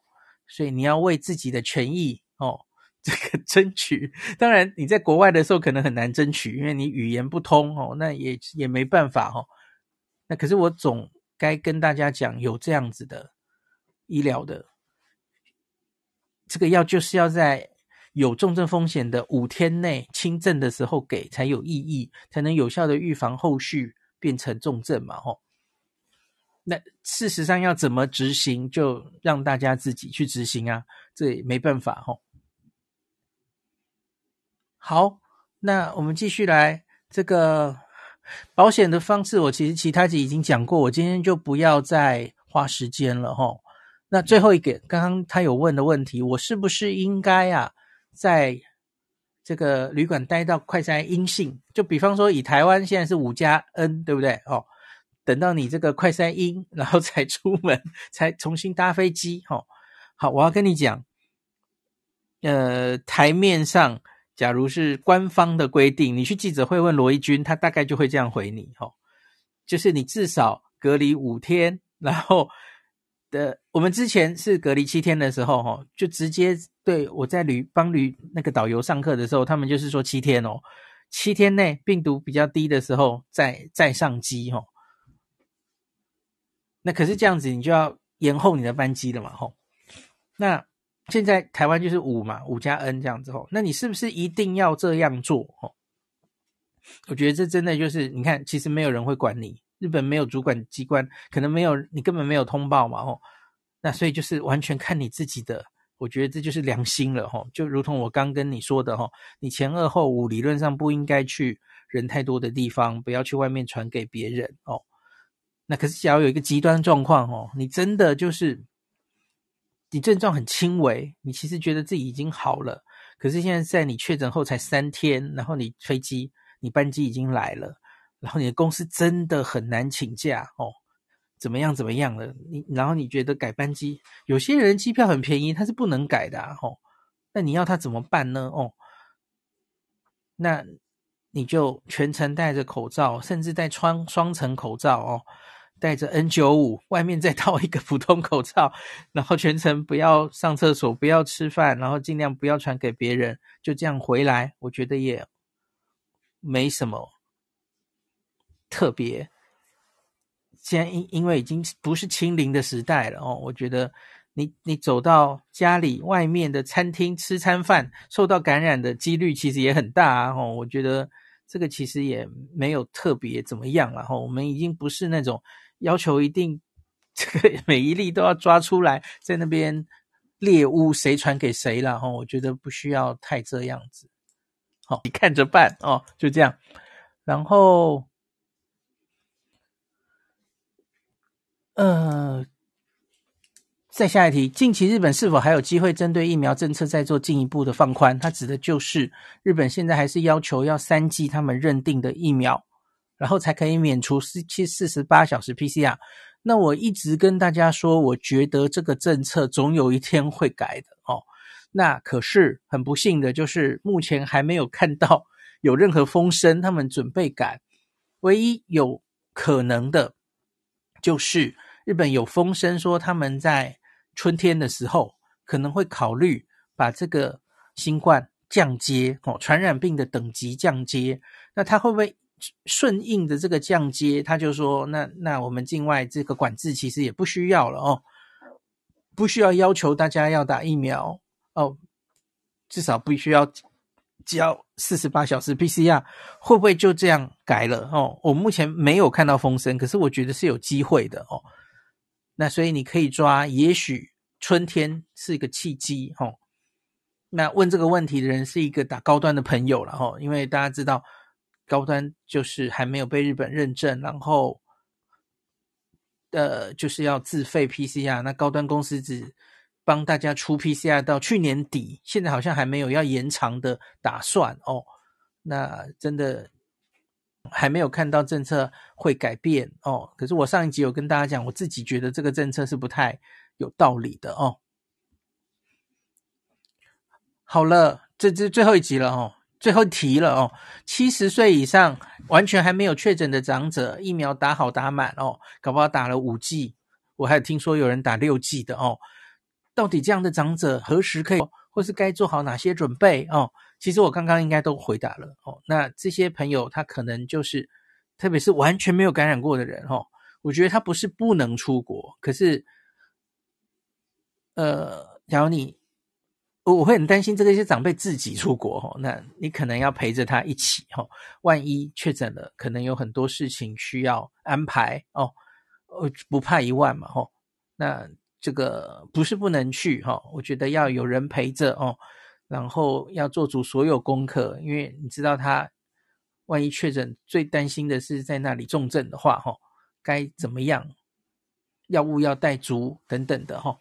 所以你要为自己的权益哦，这个争取。当然你在国外的时候可能很难争取，因为你语言不通哦，那也也没办法哦。那可是我总该跟大家讲，有这样子的医疗的这个药就是要在。有重症风险的五天内轻症的时候给才有意义，才能有效的预防后续变成重症嘛？吼，那事实上要怎么执行，就让大家自己去执行啊，这也没办法吼。好，那我们继续来这个保险的方式，我其实其他集已经讲过，我今天就不要再花时间了哈。那最后一个，刚刚他有问的问题，我是不是应该啊？在这个旅馆待到快筛阴性，就比方说以台湾现在是五加 N，对不对？哦，等到你这个快筛阴，然后才出门，才重新搭飞机。哦，好，我要跟你讲，呃，台面上假如是官方的规定，你去记者会问罗一钧，他大概就会这样回你。哦，就是你至少隔离五天，然后。的，我们之前是隔离七天的时候，哈，就直接对我在旅帮旅那个导游上课的时候，他们就是说七天哦，七天内病毒比较低的时候再再上机，哈。那可是这样子，你就要延后你的班机了嘛，吼。那现在台湾就是五嘛，五加 N 这样子，吼。那你是不是一定要这样做，吼？我觉得这真的就是，你看，其实没有人会管你。日本没有主管机关，可能没有你根本没有通报嘛，吼，那所以就是完全看你自己的，我觉得这就是良心了，吼，就如同我刚跟你说的，吼，你前二后五理论上不应该去人太多的地方，不要去外面传给别人，哦，那可是假如有一个极端状况，哦，你真的就是你症状很轻微，你其实觉得自己已经好了，可是现在在你确诊后才三天，然后你飞机，你班机已经来了。然后你的公司真的很难请假哦，怎么样怎么样了？你然后你觉得改班机，有些人机票很便宜，他是不能改的，哦，那你要他怎么办呢？哦，那你就全程戴着口罩，甚至戴双双层口罩哦，戴着 N95，外面再套一个普通口罩，然后全程不要上厕所，不要吃饭，然后尽量不要传给别人，就这样回来，我觉得也没什么。特别，现在因因为已经不是清零的时代了哦，我觉得你你走到家里外面的餐厅吃餐饭，受到感染的几率其实也很大啊哦，我觉得这个其实也没有特别怎么样了哈，我们已经不是那种要求一定 这个每一例都要抓出来在那边猎巫谁传给谁了哈，我觉得不需要太这样子，好，你看着办哦，就这样，然后。呃，再下一题，近期日本是否还有机会针对疫苗政策再做进一步的放宽？它指的就是日本现在还是要求要三剂他们认定的疫苗，然后才可以免除四七四十八小时 PCR。那我一直跟大家说，我觉得这个政策总有一天会改的哦。那可是很不幸的就是目前还没有看到有任何风声，他们准备改。唯一有可能的，就是日本有风声说他们在。春天的时候可能会考虑把这个新冠降阶哦，传染病的等级降阶。那他会不会顺应的这个降阶？他就说，那那我们境外这个管制其实也不需要了哦，不需要要求大家要打疫苗哦，至少必须要交四十八小时 PCR。会不会就这样改了哦？我目前没有看到风声，可是我觉得是有机会的哦。那所以你可以抓，也许春天是一个契机，吼。那问这个问题的人是一个打高端的朋友了，吼，因为大家知道高端就是还没有被日本认证，然后呃就是要自费 PCR，那高端公司只帮大家出 PCR 到去年底，现在好像还没有要延长的打算哦。那真的。还没有看到政策会改变哦，可是我上一集有跟大家讲，我自己觉得这个政策是不太有道理的哦。好了，这这最后一集了哦，最后提了哦。七十岁以上完全还没有确诊的长者，疫苗打好打满哦，搞不好打了五剂，我还听说有人打六剂的哦。到底这样的长者何时可以，或是该做好哪些准备哦？其实我刚刚应该都回答了哦。那这些朋友他可能就是，特别是完全没有感染过的人哦。我觉得他不是不能出国，可是，呃，假如你，我我会很担心这个一些长辈自己出国哈，那你可能要陪着他一起哈。万一确诊了，可能有很多事情需要安排哦。呃，不怕一万嘛哈。那这个不是不能去哈，我觉得要有人陪着哦。然后要做足所有功课，因为你知道他万一确诊，最担心的是在那里重症的话，哈，该怎么样？药物要带足等等的，哈，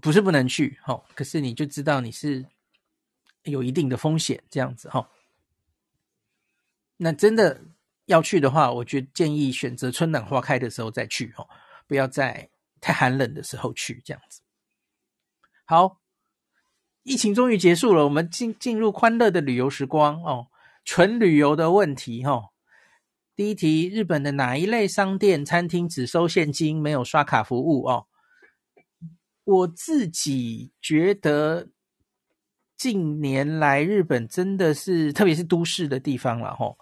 不是不能去，哈，可是你就知道你是有一定的风险，这样子，哈。那真的要去的话，我觉建议选择春暖花开的时候再去，哈，不要在太寒冷的时候去，这样子。好。疫情终于结束了，我们进进入欢乐的旅游时光哦，纯旅游的问题哈、哦。第一题，日本的哪一类商店、餐厅只收现金，没有刷卡服务哦？我自己觉得近年来日本真的是，特别是都市的地方了吼、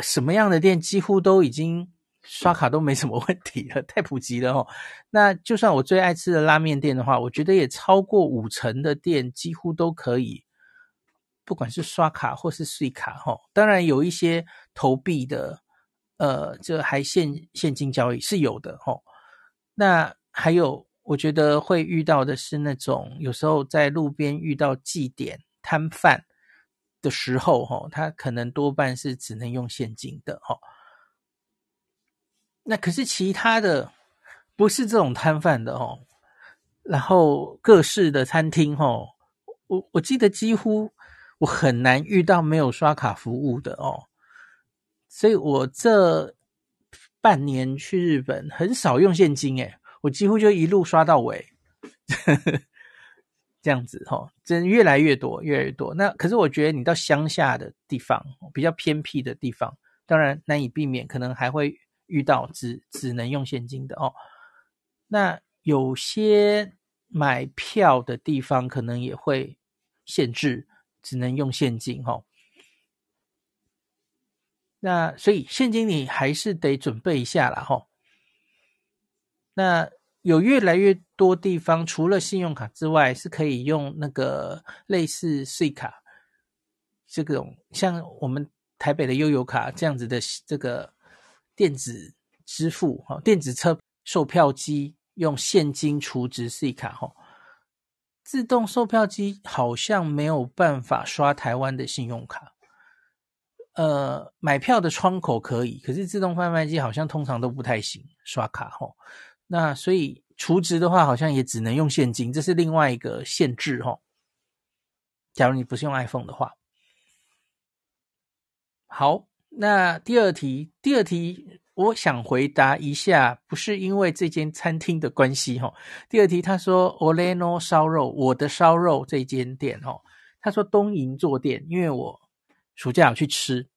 什么样的店几乎都已经。刷卡都没什么问题了，太普及了哦。那就算我最爱吃的拉面店的话，我觉得也超过五成的店几乎都可以，不管是刷卡或是税卡哈。当然有一些投币的，呃，这还现现金交易是有的哈。那还有，我觉得会遇到的是那种有时候在路边遇到祭点摊贩的时候哈，他可能多半是只能用现金的哈。那可是其他的不是这种摊贩的哦，然后各式的餐厅哦，我我记得几乎我很难遇到没有刷卡服务的哦，所以我这半年去日本很少用现金诶，我几乎就一路刷到尾，这样子哦，真越来越多越来越多。那可是我觉得你到乡下的地方，比较偏僻的地方，当然难以避免，可能还会。遇到只只能用现金的哦，那有些买票的地方可能也会限制，只能用现金哦。那所以现金你还是得准备一下啦哈。那有越来越多地方除了信用卡之外，是可以用那个类似 Suica 这种像我们台北的悠游卡这样子的这个。电子支付哈，电子车售票机用现金储值 C 卡哈，自动售票机好像没有办法刷台湾的信用卡。呃，买票的窗口可以，可是自动贩卖机好像通常都不太行刷卡哈。那所以储值的话，好像也只能用现金，这是另外一个限制哈。假如你不是用 iPhone 的话，好，那第二题，第二题。我想回答一下，不是因为这间餐厅的关系哈。第二题，他说 Oleno 烧肉，我的烧肉这间店哈，他说东银座店，因为我暑假有去吃，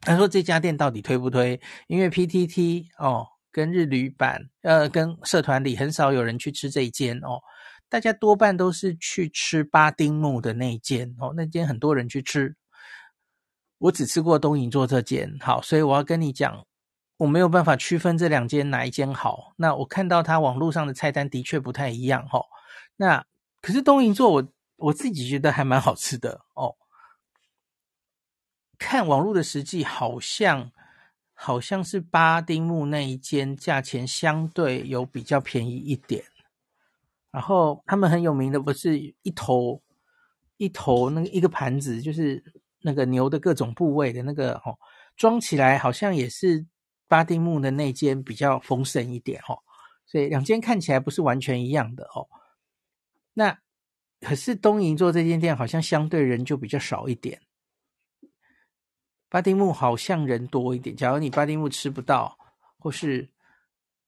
他说这家店到底推不推？因为 PTT 哦，跟日旅版呃，跟社团里很少有人去吃这一间哦，大家多半都是去吃八丁木的那一间哦，那间很多人去吃，我只吃过东银座这间，好，所以我要跟你讲。我没有办法区分这两间哪一间好。那我看到他网络上的菜单的确不太一样哈。那可是东银座我我自己觉得还蛮好吃的哦。看网络的实际好像好像是八丁木那一间价钱相对有比较便宜一点。然后他们很有名的不是一头一头那个一个盘子，就是那个牛的各种部位的那个哦，装起来好像也是。八丁木的那间比较丰盛一点哦，所以两间看起来不是完全一样的哦。那可是东银座这间店好像相对人就比较少一点，八丁目好像人多一点。假如你八丁目吃不到，或是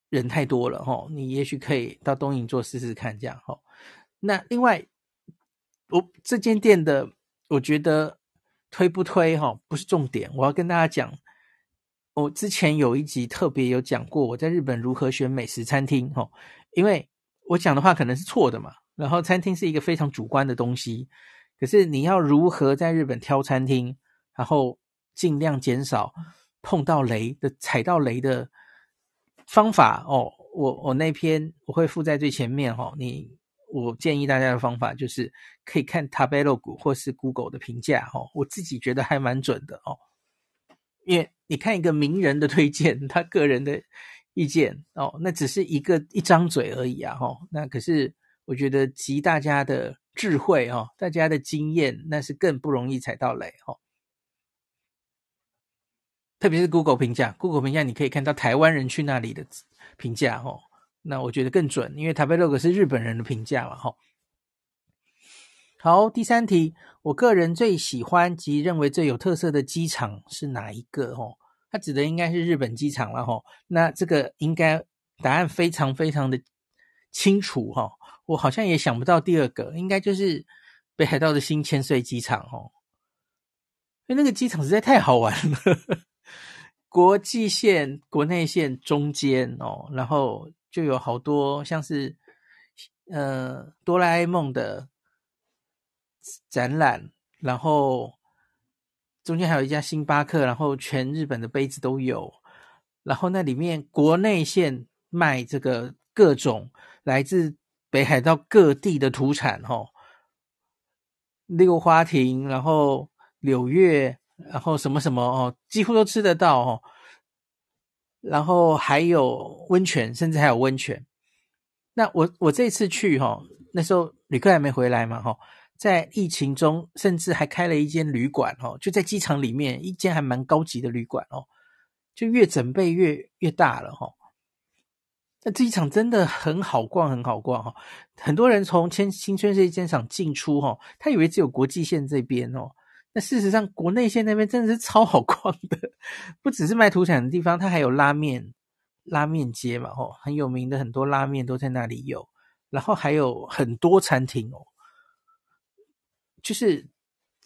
人太多了哦，你也许可以到东银座试试看这样哦。那另外，我这间店的我觉得推不推哈，不是重点，我要跟大家讲。我之前有一集特别有讲过我在日本如何选美食餐厅，吼，因为我讲的话可能是错的嘛。然后餐厅是一个非常主观的东西，可是你要如何在日本挑餐厅，然后尽量减少碰到雷的、踩到雷的方法哦。我我那篇我会附在最前面哈。你我建议大家的方法就是可以看 Tabelog 或是 Google 的评价哈，我自己觉得还蛮准的哦，因为。你看一个名人的推荐，他个人的意见哦，那只是一个一张嘴而已啊，吼。那可是我觉得集大家的智慧哦，大家的经验，那是更不容易踩到雷哦。特别是 Google 评价，Google 评价你可以看到台湾人去那里的评价哦，那我觉得更准，因为 Tabelog 是日本人的评价嘛，吼。好，第三题，我个人最喜欢及认为最有特色的机场是哪一个？哦，它指的应该是日本机场了，吼。那这个应该答案非常非常的清楚，哈。我好像也想不到第二个，应该就是北海道的新千岁机场，哦。因为那个机场实在太好玩了，国际线、国内线中间哦，然后就有好多像是呃哆啦 A 梦的。展览，然后中间还有一家星巴克，然后全日本的杯子都有，然后那里面国内线卖这个各种来自北海道各地的土产，吼，六花亭，然后柳月，然后什么什么哦，几乎都吃得到哦，然后还有温泉，甚至还有温泉。那我我这次去哈，那时候旅客还没回来嘛，哈。在疫情中，甚至还开了一间旅馆哦，就在机场里面，一间还蛮高级的旅馆哦，就越整备越越大了哈。那机场真的很好逛，很好逛哈。很多人从千新千岁机场进出哈，他以为只有国际线这边哦，那事实上国内线那边真的是超好逛的，不只是卖土产的地方，它还有拉面拉面街嘛，吼，很有名的很多拉面都在那里有，然后还有很多餐厅哦。就是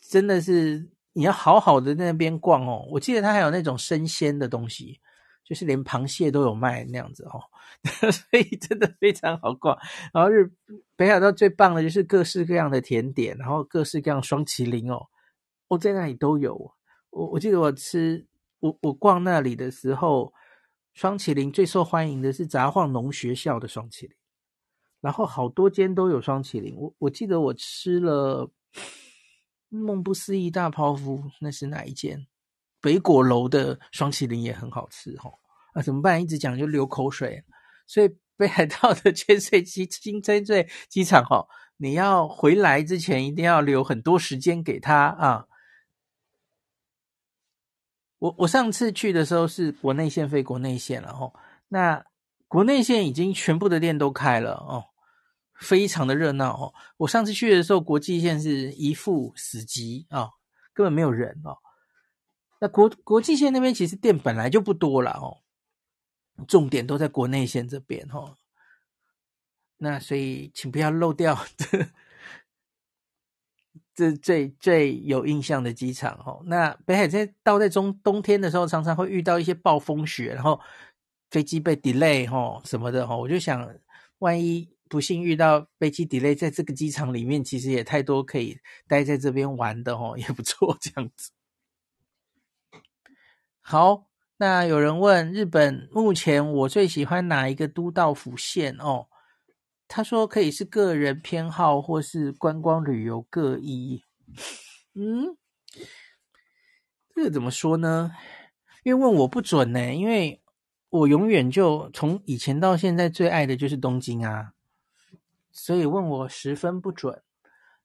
真的是你要好好的在那边逛哦，我记得它还有那种生鲜的东西，就是连螃蟹都有卖那样子哦，所以真的非常好逛。然后日北海道最棒的就是各式各样的甜点，然后各式各样双麒麟哦，我在那里都有。我我记得我吃我我逛那里的时候，双麒麟最受欢迎的是杂晃农学校的双麒麟，然后好多间都有双麒麟。我我记得我吃了。梦不思议大泡芙，那是哪一间？北果楼的双麒麟也很好吃哦。啊，怎么办？一直讲就流口水。所以北海道的千岁机金千岁机场哈，你要回来之前一定要留很多时间给他啊。我我上次去的时候是国内线飞国内线了哈，那国内线已经全部的店都开了哦，非常的热闹哦。我上次去的时候，国际线是一副死机啊、哦，根本没有人哦。那国国际线那边其实店本来就不多了哦，重点都在国内线这边哦。那所以请不要漏掉这 这最最有印象的机场哦。那北海在到在中冬天的时候，常常会遇到一些暴风雪，然后。飞机被 delay 哦什么的哦，我就想，万一不幸遇到飞机 delay，在这个机场里面，其实也太多可以待在这边玩的哦，也不错这样子。好，那有人问日本目前我最喜欢哪一个都道府县哦？他说可以是个人偏好或是观光旅游各异。嗯，这个怎么说呢？因为问我不准呢，因为。我永远就从以前到现在最爱的就是东京啊，所以问我十分不准。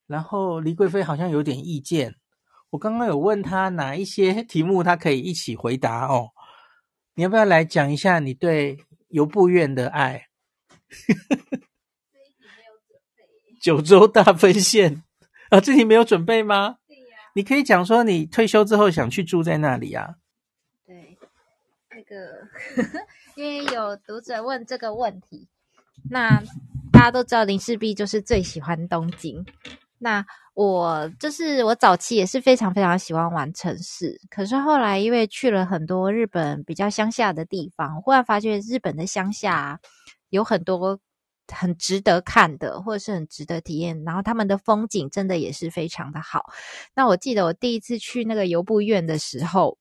然后黎贵妃好像有点意见，我刚刚有问他哪一些题目他可以一起回答哦。你要不要来讲一下你对由布院的爱？九州大分县 啊，这题没有准备吗？对呀。你可以讲说你退休之后想去住在那里啊。个，因为有读者问这个问题，那大家都知道林世璧就是最喜欢东京。那我就是我早期也是非常非常喜欢玩城市，可是后来因为去了很多日本比较乡下的地方，忽然发觉日本的乡下有很多很值得看的，或者是很值得体验，然后他们的风景真的也是非常的好。那我记得我第一次去那个游步院的时候。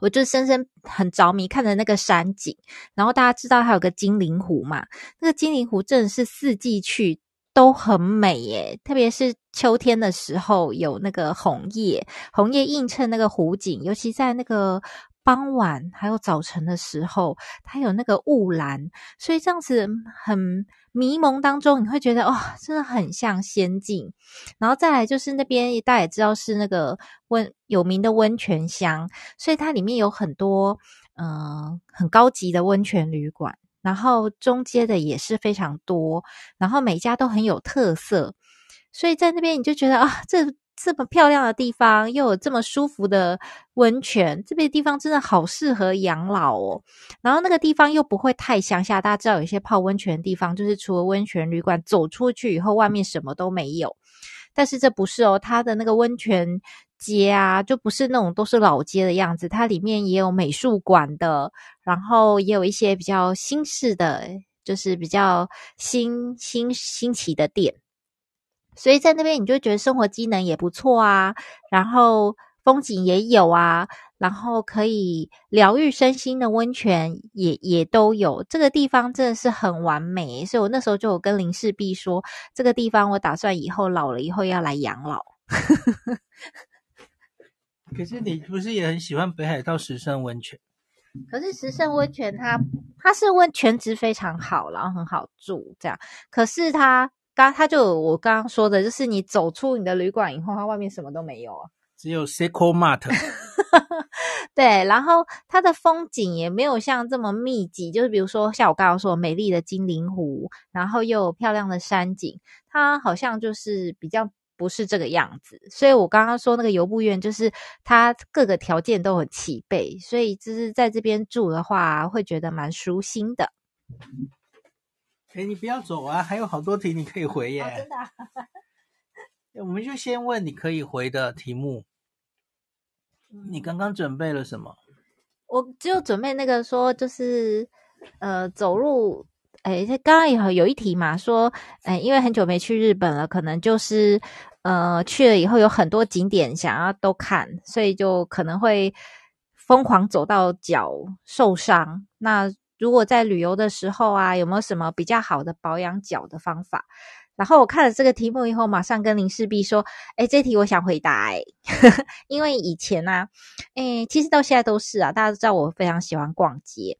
我就深深很着迷，看着那个山景，然后大家知道它有个金陵湖嘛？那个金陵湖真的是四季去都很美耶，特别是秋天的时候有那个红叶，红叶映衬那个湖景，尤其在那个傍晚还有早晨的时候，它有那个雾蓝，所以这样子很。迷蒙当中，你会觉得哦，真的很像仙境。然后再来就是那边，大家也知道是那个温有名的温泉乡，所以它里面有很多嗯、很高级的温泉旅馆，然后中阶的也是非常多，然后每家都很有特色，所以在那边你就觉得啊，这。这么漂亮的地方，又有这么舒服的温泉，这边地方真的好适合养老哦。然后那个地方又不会太乡下，大家知道有些泡温泉的地方，就是除了温泉旅馆，走出去以后外面什么都没有。但是这不是哦，它的那个温泉街啊，就不是那种都是老街的样子，它里面也有美术馆的，然后也有一些比较新式的，就是比较新新新奇的店。所以在那边，你就觉得生活机能也不错啊，然后风景也有啊，然后可以疗愈身心的温泉也也都有。这个地方真的是很完美，所以我那时候就有跟林氏璧说，这个地方我打算以后老了以后要来养老。可是你不是也很喜欢北海道石胜温泉？可是石胜温泉它它是温泉质非常好，然后很好住这样，可是它。刚他就我刚刚说的，就是你走出你的旅馆以后，它外面什么都没有啊，只有 Seiko Mart。对，然后它的风景也没有像这么密集，就是比如说像我刚刚说美丽的金鳞湖，然后又有漂亮的山景，它好像就是比较不是这个样子。所以我刚刚说那个游步院，就是它各个条件都很齐备，所以就是在这边住的话，会觉得蛮舒心的。哎，你不要走啊！还有好多题你可以回耶。哦、真的、啊，我们就先问你可以回的题目。你刚刚准备了什么？我就准备那个说，就是呃，走路。哎，刚刚有有一题嘛，说，哎，因为很久没去日本了，可能就是呃，去了以后有很多景点想要都看，所以就可能会疯狂走到脚受伤。那如果在旅游的时候啊，有没有什么比较好的保养脚的方法？然后我看了这个题目以后，马上跟林氏璧说：“哎，这题我想回答哎，因为以前啊，哎，其实到现在都是啊，大家都知道我非常喜欢逛街。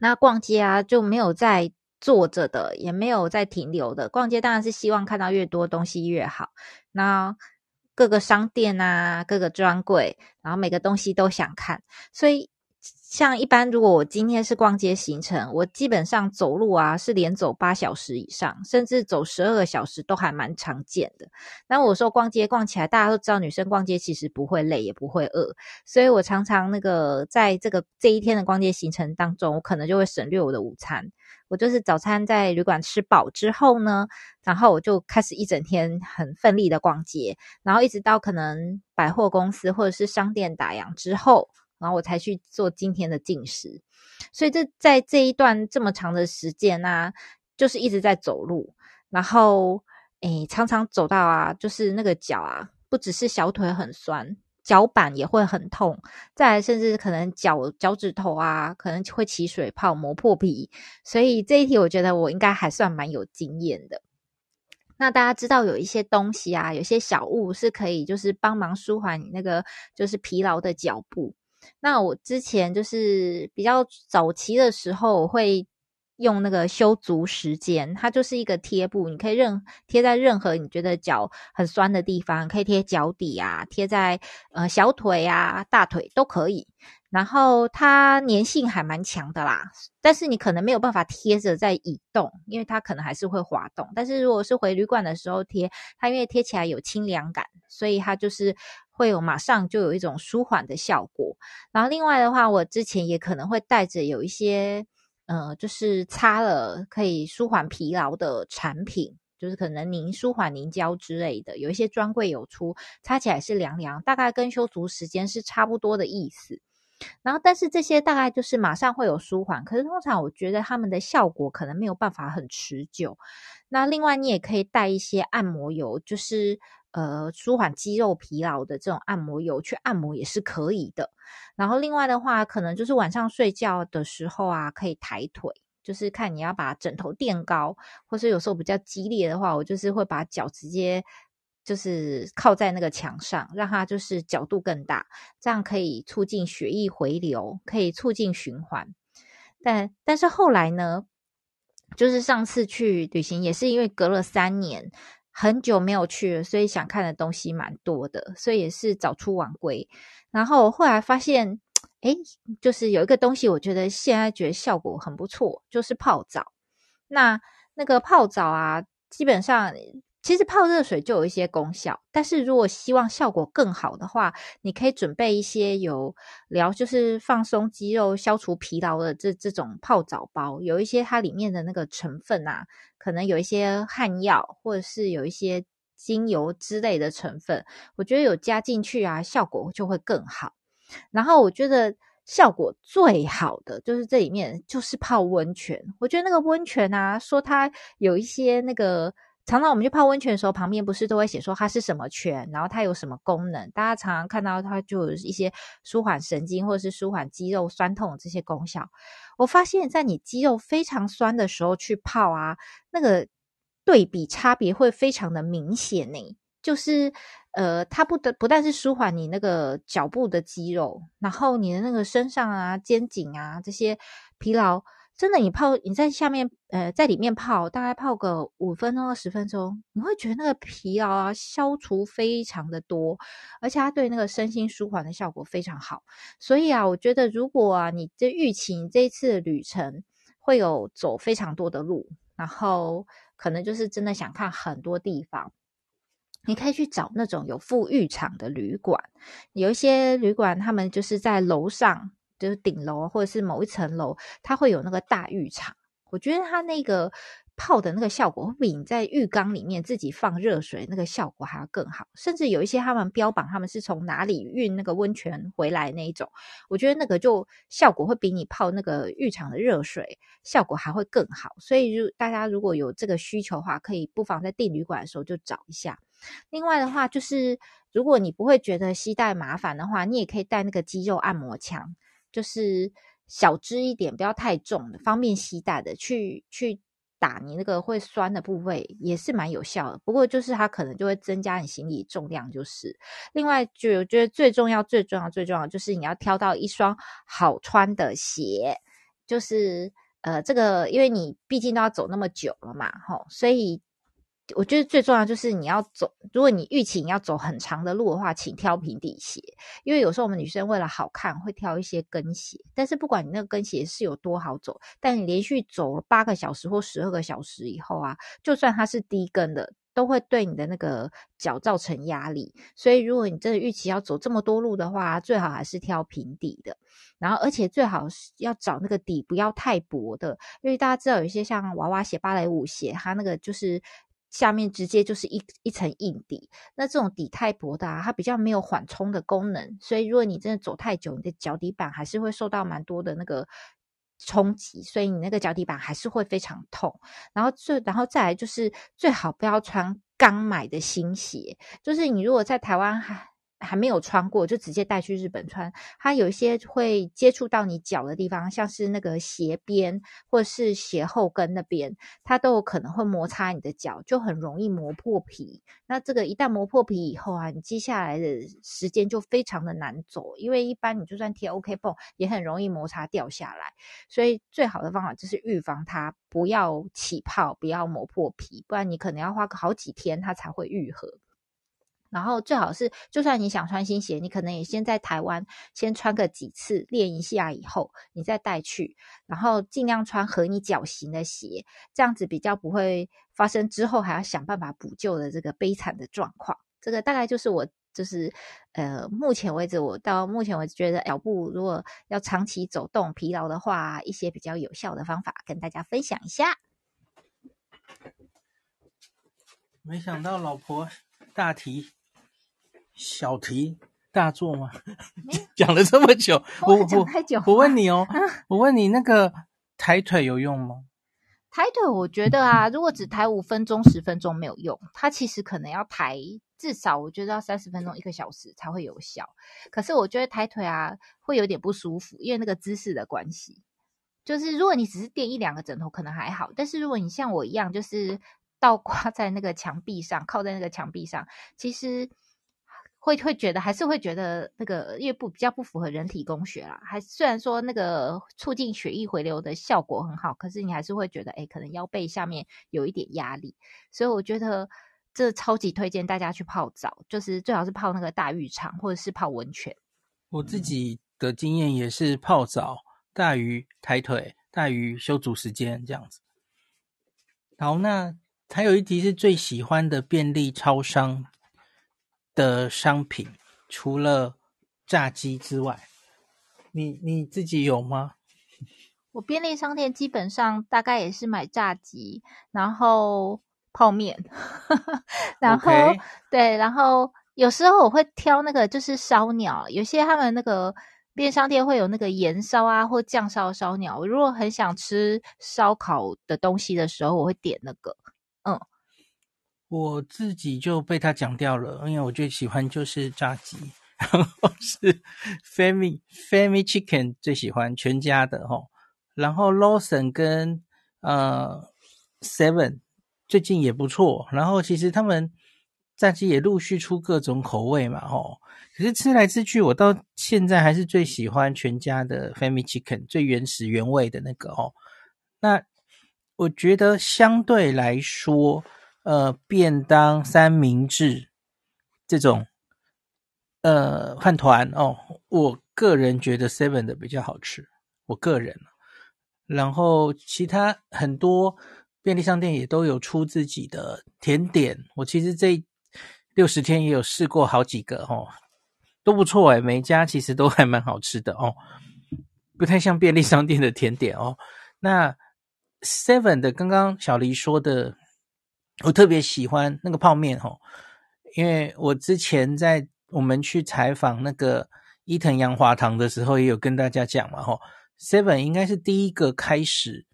那逛街啊，就没有在坐着的，也没有在停留的。逛街当然是希望看到越多东西越好。那各个商店啊，各个专柜，然后每个东西都想看，所以。”像一般，如果我今天是逛街行程，我基本上走路啊是连走八小时以上，甚至走十二个小时都还蛮常见的。那我说逛街逛起来，大家都知道女生逛街其实不会累也不会饿，所以我常常那个在这个这一天的逛街行程当中，我可能就会省略我的午餐。我就是早餐在旅馆吃饱之后呢，然后我就开始一整天很奋力的逛街，然后一直到可能百货公司或者是商店打烊之后。然后我才去做今天的进食，所以这在这一段这么长的时间啊，就是一直在走路，然后诶，常常走到啊，就是那个脚啊，不只是小腿很酸，脚板也会很痛，再来甚至可能脚脚趾头啊，可能会起水泡、磨破皮，所以这一题我觉得我应该还算蛮有经验的。那大家知道有一些东西啊，有些小物是可以就是帮忙舒缓你那个就是疲劳的脚步。那我之前就是比较早期的时候，我会用那个修足时间，它就是一个贴布，你可以任贴在任何你觉得脚很酸的地方，可以贴脚底啊，贴在呃小腿啊、大腿都可以。然后它粘性还蛮强的啦，但是你可能没有办法贴着在移动，因为它可能还是会滑动。但是如果是回旅馆的时候贴，它因为贴起来有清凉感，所以它就是。会有马上就有一种舒缓的效果，然后另外的话，我之前也可能会带着有一些，呃，就是擦了可以舒缓疲劳的产品，就是可能凝舒缓凝胶之类的，有一些专柜有出，擦起来是凉凉，大概跟修足时间是差不多的意思。然后，但是这些大概就是马上会有舒缓，可是通常我觉得他们的效果可能没有办法很持久。那另外，你也可以带一些按摩油，就是。呃，舒缓肌肉疲劳的这种按摩油去按摩也是可以的。然后另外的话，可能就是晚上睡觉的时候啊，可以抬腿，就是看你要把枕头垫高，或是有时候比较激烈的话，我就是会把脚直接就是靠在那个墙上，让它就是角度更大，这样可以促进血液回流，可以促进循环。但但是后来呢，就是上次去旅行也是因为隔了三年。很久没有去了，所以想看的东西蛮多的，所以也是早出晚归。然后后来发现，哎，就是有一个东西，我觉得现在觉得效果很不错，就是泡澡。那那个泡澡啊，基本上。其实泡热水就有一些功效，但是如果希望效果更好的话，你可以准备一些有疗，就是放松肌肉、消除疲劳的这这种泡澡包。有一些它里面的那个成分啊，可能有一些汉药，或者是有一些精油之类的成分，我觉得有加进去啊，效果就会更好。然后我觉得效果最好的就是这里面就是泡温泉，我觉得那个温泉啊，说它有一些那个。常常我们去泡温泉的时候，旁边不是都会写说它是什么泉，然后它有什么功能？大家常常看到它就有一些舒缓神经或者是舒缓肌肉酸痛这些功效。我发现，在你肌肉非常酸的时候去泡啊，那个对比差别会非常的明显呢。就是呃，它不得不但是舒缓你那个脚部的肌肉，然后你的那个身上啊、肩颈啊这些疲劳。真的，你泡你在下面，呃，在里面泡，大概泡个五分钟到十分钟，你会觉得那个疲劳啊消除非常的多，而且它对那个身心舒缓的效果非常好。所以啊，我觉得如果啊，你这预期你这一次的旅程会有走非常多的路，然后可能就是真的想看很多地方，你可以去找那种有附浴场的旅馆，有一些旅馆他们就是在楼上。就是顶楼或者是某一层楼，它会有那个大浴场。我觉得它那个泡的那个效果，会比你在浴缸里面自己放热水那个效果还要更好。甚至有一些他们标榜他们是从哪里运那个温泉回来那一种，我觉得那个就效果会比你泡那个浴场的热水效果还会更好。所以，如大家如果有这个需求的话，可以不妨在订旅馆的时候就找一下。另外的话，就是如果你不会觉得膝带麻烦的话，你也可以带那个肌肉按摩枪。就是小支一点，不要太重的，方便携带的，去去打你那个会酸的部位，也是蛮有效的。不过就是它可能就会增加你行李重量，就是。另外，就我觉得最重要、最重要、最重要，就是你要挑到一双好穿的鞋。就是呃，这个因为你毕竟都要走那么久了嘛，吼，所以。我觉得最重要就是你要走，如果你预期要走很长的路的话，请挑平底鞋，因为有时候我们女生为了好看会挑一些跟鞋，但是不管你那个跟鞋是有多好走，但你连续走了八个小时或十二个小时以后啊，就算它是低跟的。都会对你的那个脚造成压力，所以如果你真的预期要走这么多路的话，最好还是挑平底的。然后，而且最好是要找那个底不要太薄的，因为大家知道有一些像娃娃鞋、芭蕾舞鞋，它那个就是下面直接就是一一层硬底。那这种底太薄的啊，它比较没有缓冲的功能，所以如果你真的走太久，你的脚底板还是会受到蛮多的那个。冲击，所以你那个脚底板还是会非常痛。然后最，然后再来就是最好不要穿刚买的新鞋，就是你如果在台湾还还。没有穿过，就直接带去日本穿。它有一些会接触到你脚的地方，像是那个鞋边或者是鞋后跟那边，它都有可能会摩擦你的脚，就很容易磨破皮。那这个一旦磨破皮以后啊，你接下来的时间就非常的难走，因为一般你就算贴 OK 绷，也很容易摩擦掉下来。所以最好的方法就是预防它不要起泡，不要磨破皮，不然你可能要花个好几天它才会愈合。然后最好是，就算你想穿新鞋，你可能也先在台湾先穿个几次练一下，以后你再带去，然后尽量穿合你脚型的鞋，这样子比较不会发生之后还要想办法补救的这个悲惨的状况。这个大概就是我就是呃目前为止，我到目前为止觉得脚部如果要长期走动疲劳的话，一些比较有效的方法跟大家分享一下。没想到老婆大题。小题大做吗？讲了这么久，我我我问你哦，我问你那个抬腿有用吗？抬腿我觉得啊，如果只抬五分钟、十分钟没有用，它其实可能要抬至少我觉得要三十分钟、一个小时才会有效。可是我觉得抬腿啊会有点不舒服，因为那个姿势的关系。就是如果你只是垫一两个枕头可能还好，但是如果你像我一样就是倒挂在那个墙壁上，靠在那个墙壁上，其实。会会觉得还是会觉得那个因为不比较不符合人体工学啦，还虽然说那个促进血液回流的效果很好，可是你还是会觉得哎，可能腰背下面有一点压力，所以我觉得这超级推荐大家去泡澡，就是最好是泡那个大浴场或者是泡温泉。我自己的经验也是泡澡大于抬腿大于修足时间这样子。好，那还有一题是最喜欢的便利超商的商品，除了炸鸡之外，你你自己有吗？我便利商店基本上大概也是买炸鸡，然后泡面，然后、okay. 对，然后有时候我会挑那个就是烧鸟，有些他们那个便利商店会有那个盐烧啊或酱烧烧鸟，我如果很想吃烧烤的东西的时候，我会点那个，嗯。我自己就被他讲掉了，因为我最喜欢就是炸鸡，然后是 Family Family Chicken 最喜欢全家的齁，然后 Lawson 跟呃 Seven 最近也不错，然后其实他们炸鸡也陆续出各种口味嘛齁，可是吃来吃去，我到现在还是最喜欢全家的 Family Chicken 最原始原味的那个哦，那我觉得相对来说。呃，便当三明治这种，呃，饭团哦，我个人觉得 Seven 的比较好吃，我个人。然后其他很多便利商店也都有出自己的甜点，我其实这六十天也有试过好几个哦，都不错诶，每一家其实都还蛮好吃的哦，不太像便利商店的甜点哦。那 Seven 的刚刚小黎说的。我特别喜欢那个泡面吼，因为我之前在我们去采访那个伊藤洋华堂的时候，也有跟大家讲嘛吼，Seven 应该是第一个开始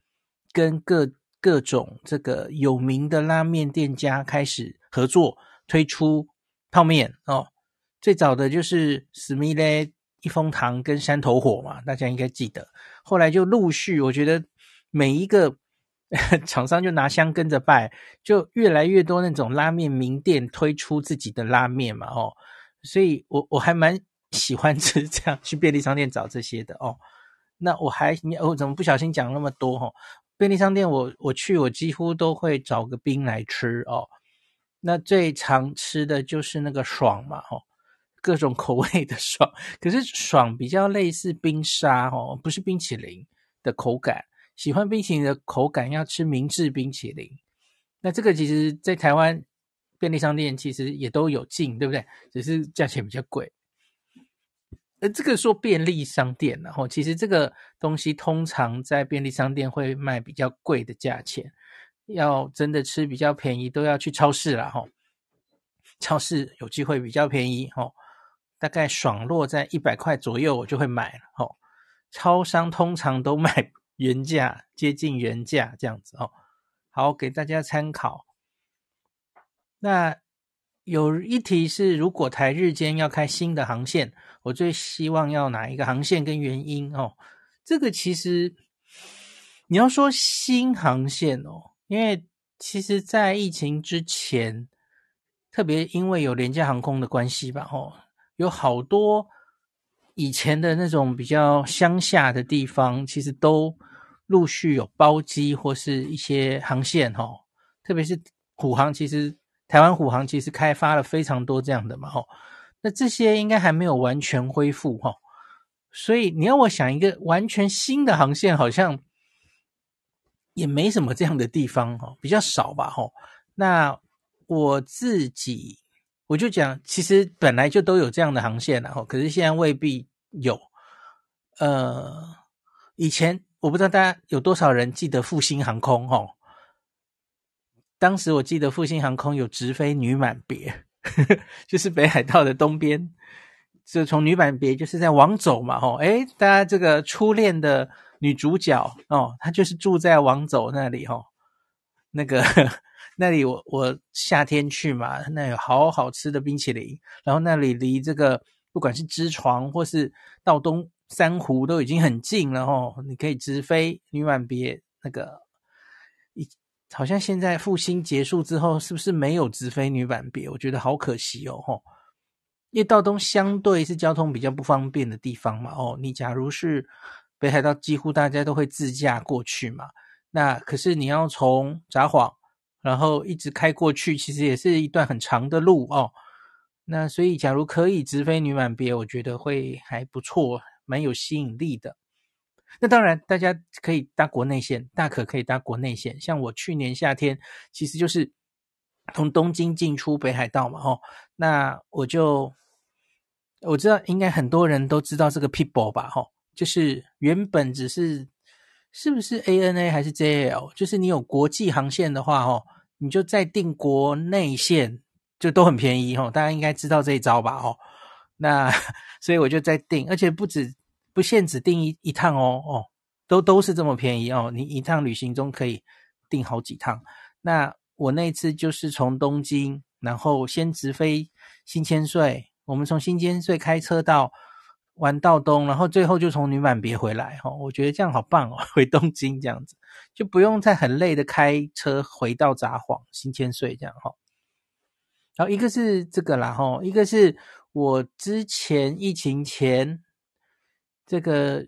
跟各各种这个有名的拉面店家开始合作推出泡面哦，最早的就是史密勒、一风堂跟山头火嘛，大家应该记得，后来就陆续，我觉得每一个。厂商就拿香跟着拜，就越来越多那种拉面名店推出自己的拉面嘛，哦，所以我我还蛮喜欢吃 这样去便利商店找这些的哦。那我还你我怎么不小心讲那么多哈、便利商店我我去我几乎都会找个冰来吃哦。那最常吃的就是那个爽嘛，吼，各种口味的爽。可是爽比较类似冰沙，哦，不是冰淇淋的口感。喜欢冰淇淋的口感，要吃明治冰淇淋。那这个其实，在台湾便利商店其实也都有进，对不对？只是价钱比较贵。呃，这个说便利商店，然后其实这个东西通常在便利商店会卖比较贵的价钱。要真的吃比较便宜，都要去超市了哈。超市有机会比较便宜哈，大概爽落在一百块左右，我就会买了哈。超商通常都卖原价，接近原价这样子哦。好，给大家参考。那有一题是，如果台日间要开新的航线，我最希望要哪一个航线跟原因哦？这个其实你要说新航线哦。因为其实，在疫情之前，特别因为有廉价航空的关系吧，哦，有好多以前的那种比较乡下的地方，其实都陆续有包机或是一些航线，吼，特别是虎航，其实台湾虎航其实开发了非常多这样的嘛，吼，那这些应该还没有完全恢复，吼，所以你要我想一个完全新的航线，好像。也没什么这样的地方哈，比较少吧哈。那我自己我就讲，其实本来就都有这样的航线了哈，可是现在未必有。呃，以前我不知道大家有多少人记得复兴航空吼。当时我记得复兴航空有直飞女满别，就是北海道的东边，就从女满别就是在往走嘛吼。诶，大家这个初恋的。女主角哦，她就是住在往走那里哦，那个那里我我夏天去嘛，那有好好吃的冰淇淋，然后那里离这个不管是知床或是道东三湖都已经很近了哦，你可以直飞女满别那个，一好像现在复兴结束之后是不是没有直飞女满别？我觉得好可惜哦，吼，因为道东相对是交通比较不方便的地方嘛，哦，你假如是。北海道几乎大家都会自驾过去嘛，那可是你要从札幌，然后一直开过去，其实也是一段很长的路哦。那所以，假如可以直飞女满别，我觉得会还不错，蛮有吸引力的。那当然，大家可以搭国内线，大可可以搭国内线。像我去年夏天，其实就是从东京进出北海道嘛，哦，那我就我知道，应该很多人都知道这个 People 吧，哦，就是原本只是是不是 ANA 还是 JL，就是你有国际航线的话，哦，你就再订国内线就都很便宜，哦，大家应该知道这一招吧，哦，那 所以我就再订，而且不止不限只订一一趟哦，哦，都都是这么便宜哦，你一趟旅行中可以订好几趟。那我那次就是从东京，然后先直飞新千岁，我们从新千岁开车到。玩到东，然后最后就从女满别回来，哈，我觉得这样好棒哦，回东京这样子就不用再很累的开车回到札幌、新千岁这样哈。然后一个是这个啦，哈，一个是我之前疫情前这个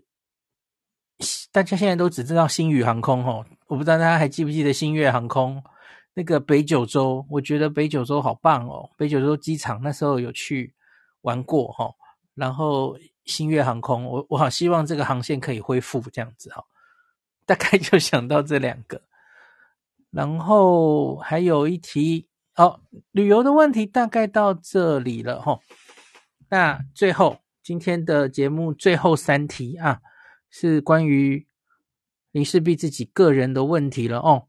大家现在都只知道星宇航空，哈，我不知道大家还记不记得星越航空那个北九州，我觉得北九州好棒哦，北九州机场那时候有去玩过，哈，然后。星月航空，我我好希望这个航线可以恢复这样子哈，大概就想到这两个，然后还有一题哦，旅游的问题大概到这里了哈。那最后今天的节目最后三题啊，是关于林氏璧自己个人的问题了哦。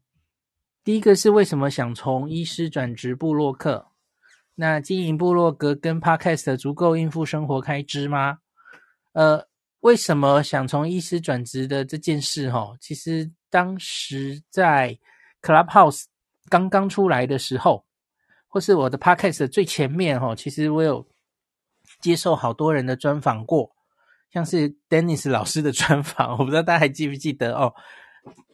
第一个是为什么想从医师转职部落客？那经营部落格跟 Podcast 足够应付生活开支吗？呃，为什么想从医师转职的这件事？哈，其实当时在 Clubhouse 刚刚出来的时候，或是我的 Podcast 的最前面，哈，其实我有接受好多人的专访过，像是 Dennis 老师的专访，我不知道大家还记不记得哦。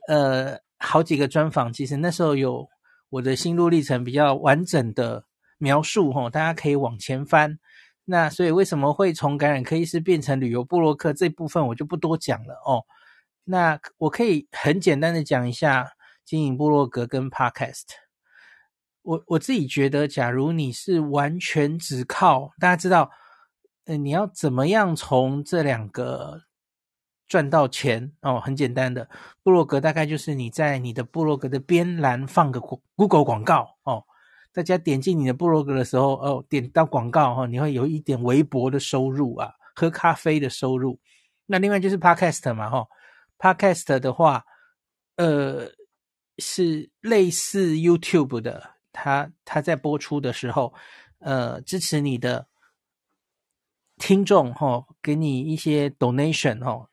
呃，好几个专访，其实那时候有我的心路历程比较完整的描述，哈，大家可以往前翻。那所以为什么会从感染科医师变成旅游部落客这部分我就不多讲了哦。那我可以很简单的讲一下经营部落格跟 Podcast。我我自己觉得，假如你是完全只靠大家知道，呃，你要怎么样从这两个赚到钱哦？很简单的，部落格大概就是你在你的部落格的边栏放个 Google 广告哦，大家点进你的部落格的时候哦，点到广告哈、哦，你会有一点微薄的收入啊，喝咖啡的收入。那另外就是 Podcast 嘛哈、哦，Podcast 的话，呃，是类似 YouTube 的。它它在播出的时候，呃，支持你的听众哈、哦，给你一些 donation 哈、哦，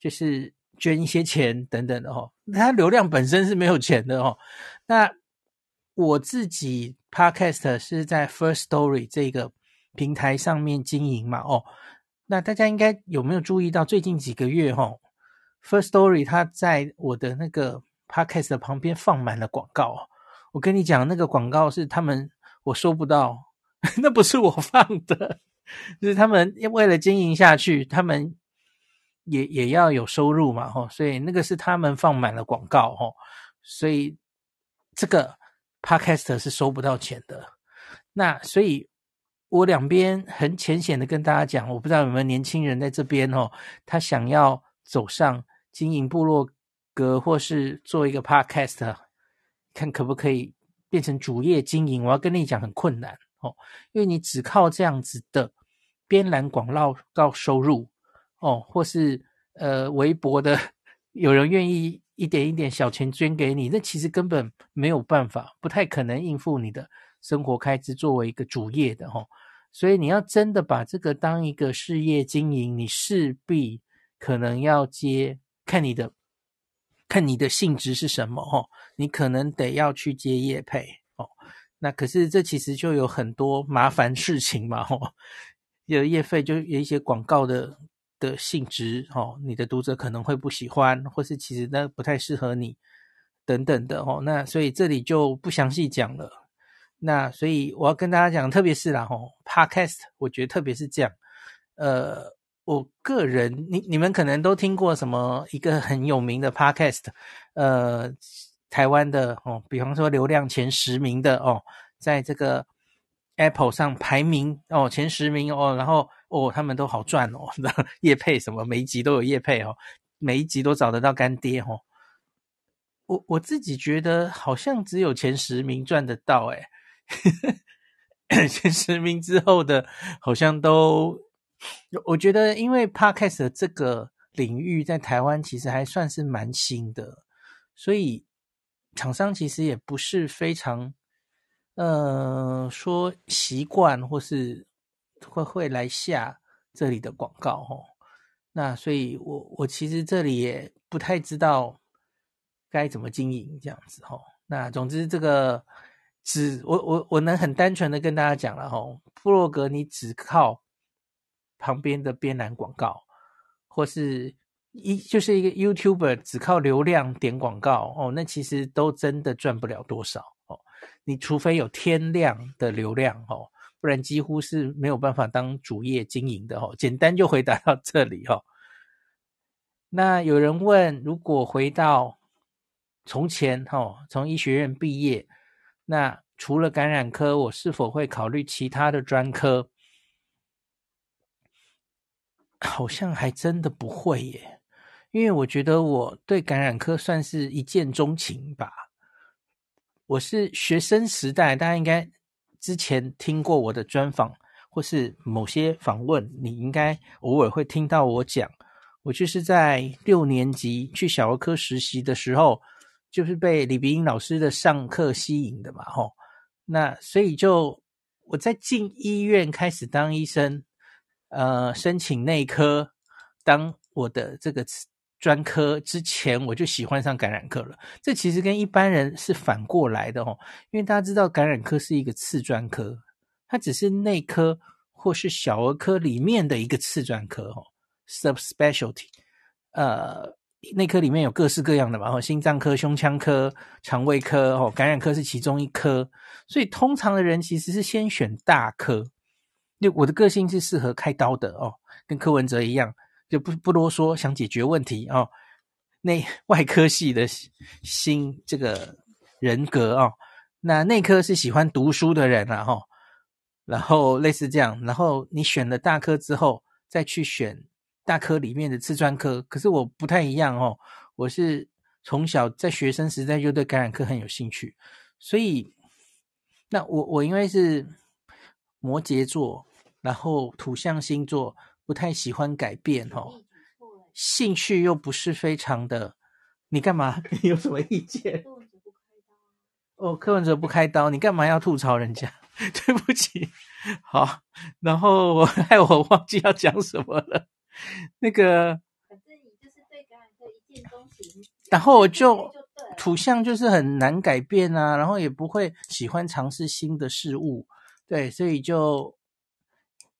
就是捐一些钱等等的哈、哦。他流量本身是没有钱的哦。那我自己 podcast 是在 First Story 这个平台上面经营嘛哦。那大家应该有没有注意到最近几个月哈、哦、，First Story 它在我的那个 podcast 旁边放满了广告。我跟你讲，那个广告是他们我收不到，那不是我放的，就是他们为了经营下去，他们也也要有收入嘛，吼，所以那个是他们放满了广告，吼，所以这个 Podcast 是收不到钱的。那所以，我两边很浅显的跟大家讲，我不知道有没有年轻人在这边哦，他想要走上经营部落格或是做一个 Podcast。看可不可以变成主业经营？我要跟你讲，很困难哦，因为你只靠这样子的边栏广告收入哦，或是呃微薄的 有人愿意一点一点小钱捐给你，那其实根本没有办法，不太可能应付你的生活开支作为一个主业的哦。所以你要真的把这个当一个事业经营，你势必可能要接看你的。看你的性质是什么哦，你可能得要去接业配哦。那可是这其实就有很多麻烦事情嘛哦。有业费就有一些广告的的性质哦，你的读者可能会不喜欢，或是其实那不太适合你等等的哦。那所以这里就不详细讲了。那所以我要跟大家讲，特别是啦吼，Podcast，我觉得特别是这样，呃。我个人，你你们可能都听过什么一个很有名的 podcast，呃，台湾的哦，比方说流量前十名的哦，在这个 Apple 上排名哦前十名哦，然后哦他们都好赚哦，叶配什么每一集都有叶配哦，每一集都找得到干爹哦。我我自己觉得好像只有前十名赚得到诶，前十名之后的好像都。我觉得，因为 Podcast 的这个领域在台湾其实还算是蛮新的，所以厂商其实也不是非常，呃，说习惯或是会会来下这里的广告哦。那所以我我其实这里也不太知道该怎么经营这样子哦。那总之这个只我我我能很单纯的跟大家讲了哦，部落格你只靠。旁边的边栏广告，或是一就是一个 YouTuber 只靠流量点广告哦，那其实都真的赚不了多少哦。你除非有天量的流量哦，不然几乎是没有办法当主业经营的哦。简单就回答到这里哦。那有人问，如果回到从前哦，从医学院毕业，那除了感染科，我是否会考虑其他的专科？好像还真的不会耶，因为我觉得我对感染科算是一见钟情吧。我是学生时代，大家应该之前听过我的专访，或是某些访问，你应该偶尔会听到我讲。我就是在六年级去小儿科实习的时候，就是被李鼻英老师的上课吸引的嘛，吼。那所以就我在进医院开始当医生。呃，申请内科当我的这个专科之前，我就喜欢上感染科了。这其实跟一般人是反过来的哦，因为大家知道感染科是一个次专科，它只是内科或是小儿科里面的一个次专科哦，subspecialty。呃，内科里面有各式各样的嘛，哦，心脏科、胸腔科、肠胃科哦，感染科是其中一科，所以通常的人其实是先选大科。就我的个性是适合开刀的哦，跟柯文哲一样，就不不啰嗦，想解决问题哦。内外科系的心这个人格哦，那内科是喜欢读书的人啊，哈，然后类似这样，然后你选了大科之后，再去选大科里面的次专科。可是我不太一样哦，我是从小在学生时代就对感染科很有兴趣，所以那我我因为是摩羯座，然后土象星座，不太喜欢改变哦，兴趣又不是非常的，你干嘛？你有什么意见？哦，柯文哲不开刀，你干嘛要吐槽人家？对不起，好，然后我 害我忘记要讲什么了。那个，反正你就是对感染科一见钟情，然后我就土象就是很难改变啊，然后也不会喜欢尝试新的事物，对，所以就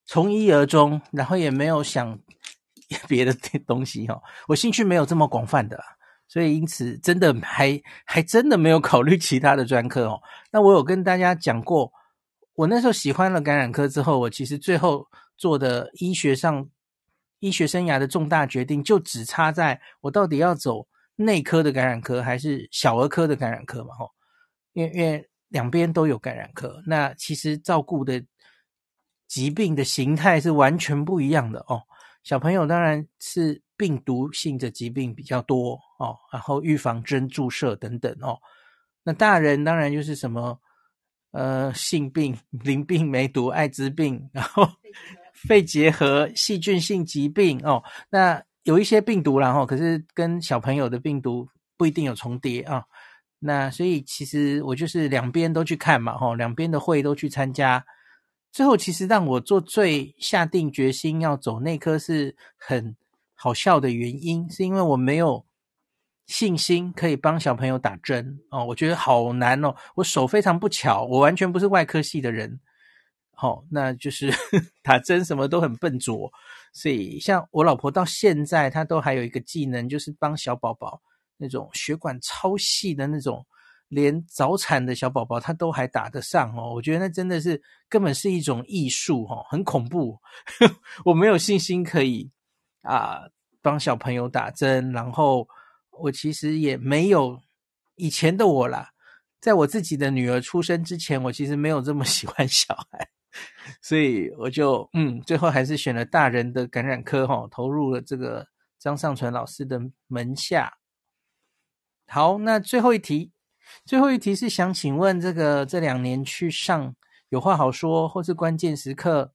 从一而终，然后也没有想 别的 东西哦，我兴趣没有这么广泛的。所以，因此，真的还还真的没有考虑其他的专科哦。那我有跟大家讲过，我那时候喜欢了感染科之后，我其实最后做的医学上医学生涯的重大决定，就只差在我到底要走内科的感染科还是小儿科的感染科嘛？吼，因为因为两边都有感染科，那其实照顾的疾病的形态是完全不一样的哦。小朋友当然是病毒性的疾病比较多哦，然后预防针注射等等哦。那大人当然就是什么呃性病、淋病、梅毒、艾滋病，然后肺结核、细菌性疾病哦。那有一些病毒然后可是跟小朋友的病毒不一定有重叠啊。那所以其实我就是两边都去看嘛，吼，两边的会都去参加。最后，其实让我做最下定决心要走内科是很好笑的原因，是因为我没有信心可以帮小朋友打针哦，我觉得好难哦，我手非常不巧，我完全不是外科系的人，好、那就是 打针什么都很笨拙，所以像我老婆到现在，她都还有一个技能，就是帮小宝宝那种血管超细的那种。连早产的小宝宝他都还打得上哦，我觉得那真的是根本是一种艺术哦，很恐怖。我没有信心可以啊帮小朋友打针，然后我其实也没有以前的我啦，在我自己的女儿出生之前，我其实没有这么 喜欢小孩，所以我就嗯，最后还是选了大人的感染科哈，投入了这个张尚淳老师的门下。好，那最后一题。最后一题是想请问，这个这两年去上有话好说或是关键时刻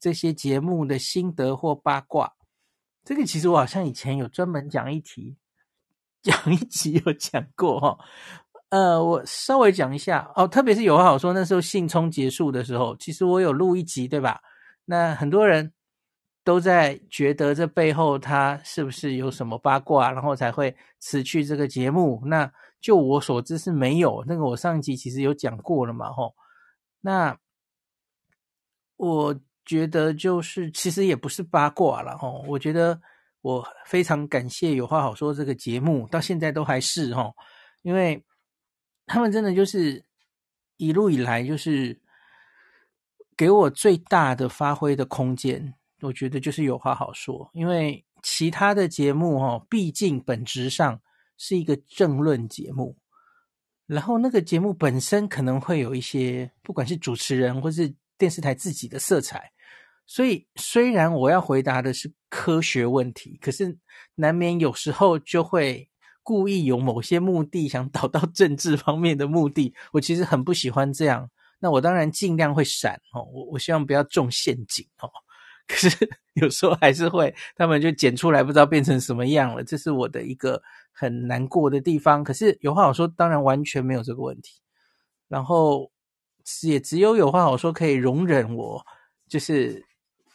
这些节目的心得或八卦。这个其实我好像以前有专门讲一题，讲一集有讲过哈。呃，我稍微讲一下哦，特别是有话好说那时候信冲结束的时候，其实我有录一集，对吧？那很多人都在觉得这背后他是不是有什么八卦，然后才会辞去这个节目？那就我所知是没有，那个我上一集其实有讲过了嘛，吼。那我觉得就是其实也不是八卦了，吼。我觉得我非常感谢有话好说这个节目，到现在都还是吼，因为他们真的就是一路以来就是给我最大的发挥的空间，我觉得就是有话好说，因为其他的节目，哦，毕竟本质上。是一个政论节目，然后那个节目本身可能会有一些，不管是主持人或是电视台自己的色彩，所以虽然我要回答的是科学问题，可是难免有时候就会故意有某些目的，想导到政治方面的目的。我其实很不喜欢这样，那我当然尽量会闪哦，我我希望不要中陷阱哦。可是有时候还是会，他们就剪出来，不知道变成什么样了。这是我的一个很难过的地方。可是有话好说，当然完全没有这个问题。然后也只有有话好说可以容忍我，就是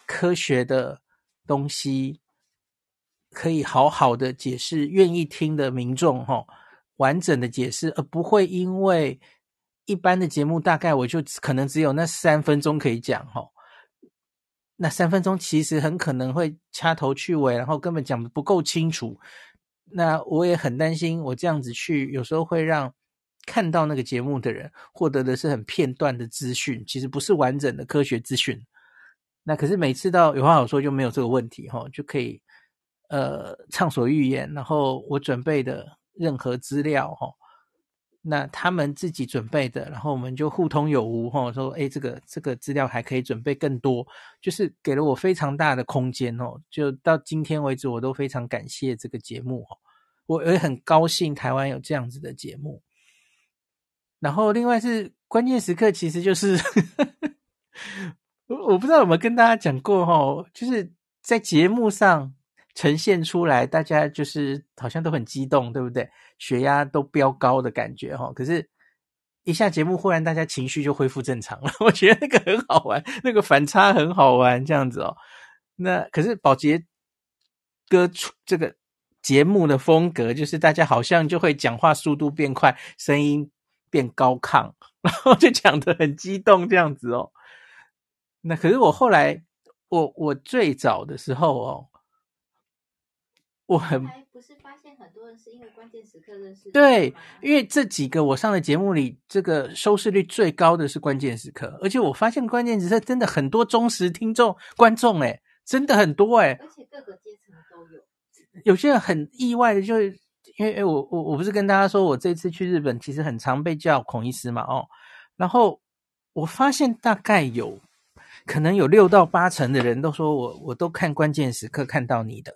科学的东西可以好好的解释，愿意听的民众哈，完整的解释，而不会因为一般的节目大概我就可能只有那三分钟可以讲哈。那三分钟其实很可能会掐头去尾，然后根本讲的不够清楚。那我也很担心，我这样子去，有时候会让看到那个节目的人获得的是很片段的资讯，其实不是完整的科学资讯。那可是每次到有话好说就没有这个问题哈，就可以呃畅所欲言。然后我准备的任何资料哈，那他们自己准备的，然后我们就互通有无，吼，说，哎，这个这个资料还可以准备更多，就是给了我非常大的空间哦。就到今天为止，我都非常感谢这个节目哦，我也很高兴台湾有这样子的节目。然后另外是关键时刻，其实就是 我我不知道有没有跟大家讲过吼，就是在节目上。呈现出来，大家就是好像都很激动，对不对？血压都飙高的感觉哈。可是，一下节目，忽然大家情绪就恢复正常了。我觉得那个很好玩，那个反差很好玩，这样子哦。那可是宝杰哥出这个节目的风格，就是大家好像就会讲话速度变快，声音变高亢，然后就讲得很激动这样子哦。那可是我后来，我我最早的时候哦。我很不是发现很多人是因为关键时刻认识对，因为这几个我上的节目里，这个收视率最高的是关键时刻，而且我发现关键时刻真的很多忠实听众观众诶，真的很多诶，而且各个阶层都有。有些人很意外的，就是因为我我我不是跟大家说我这次去日本其实很常被叫孔医师嘛哦，然后我发现大概有可能有六到八成的人都说我我都看关键时刻看到你的。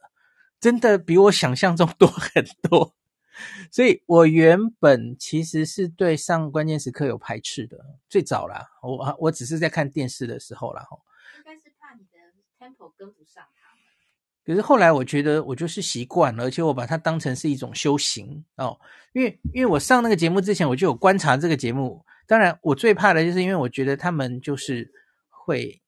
真的比我想象中多很多，所以我原本其实是对上关键时刻有排斥的，最早啦，我我只是在看电视的时候啦，吼，应该是怕你的 tempo 跟不上他们。可是后来我觉得我就是习惯了，而且我把它当成是一种修行哦，因为因为我上那个节目之前我就有观察这个节目，当然我最怕的就是因为我觉得他们就是会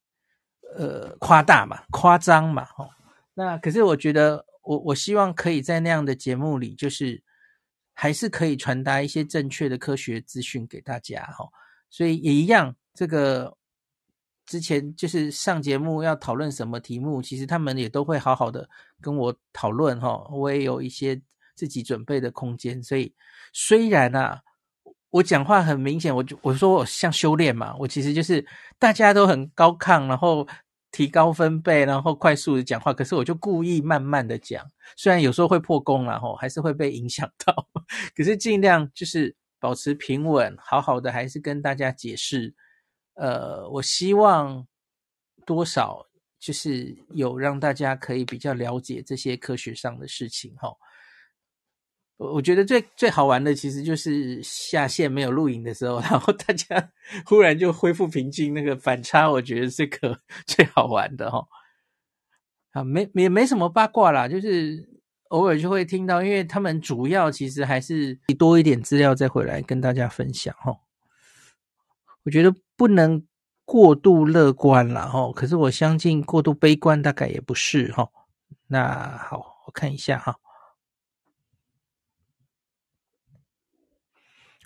呃夸大嘛，夸张嘛，吼，那可是我觉得。我我希望可以在那样的节目里，就是还是可以传达一些正确的科学资讯给大家哈。所以也一样，这个之前就是上节目要讨论什么题目，其实他们也都会好好的跟我讨论哈。我也有一些自己准备的空间，所以虽然啊，我讲话很明显，我就我说我像修炼嘛，我其实就是大家都很高亢，然后。提高分贝，然后快速的讲话，可是我就故意慢慢的讲，虽然有时候会破功，然后还是会被影响到，可是尽量就是保持平稳，好好的还是跟大家解释。呃，我希望多少就是有让大家可以比较了解这些科学上的事情，哈。我我觉得最最好玩的其实就是下线没有录影的时候，然后大家忽然就恢复平静，那个反差，我觉得是个最好玩的哈。啊，没没没什么八卦啦，就是偶尔就会听到，因为他们主要其实还是多一点资料再回来跟大家分享哈。我觉得不能过度乐观啦哈，可是我相信过度悲观大概也不是哈。那好，我看一下哈。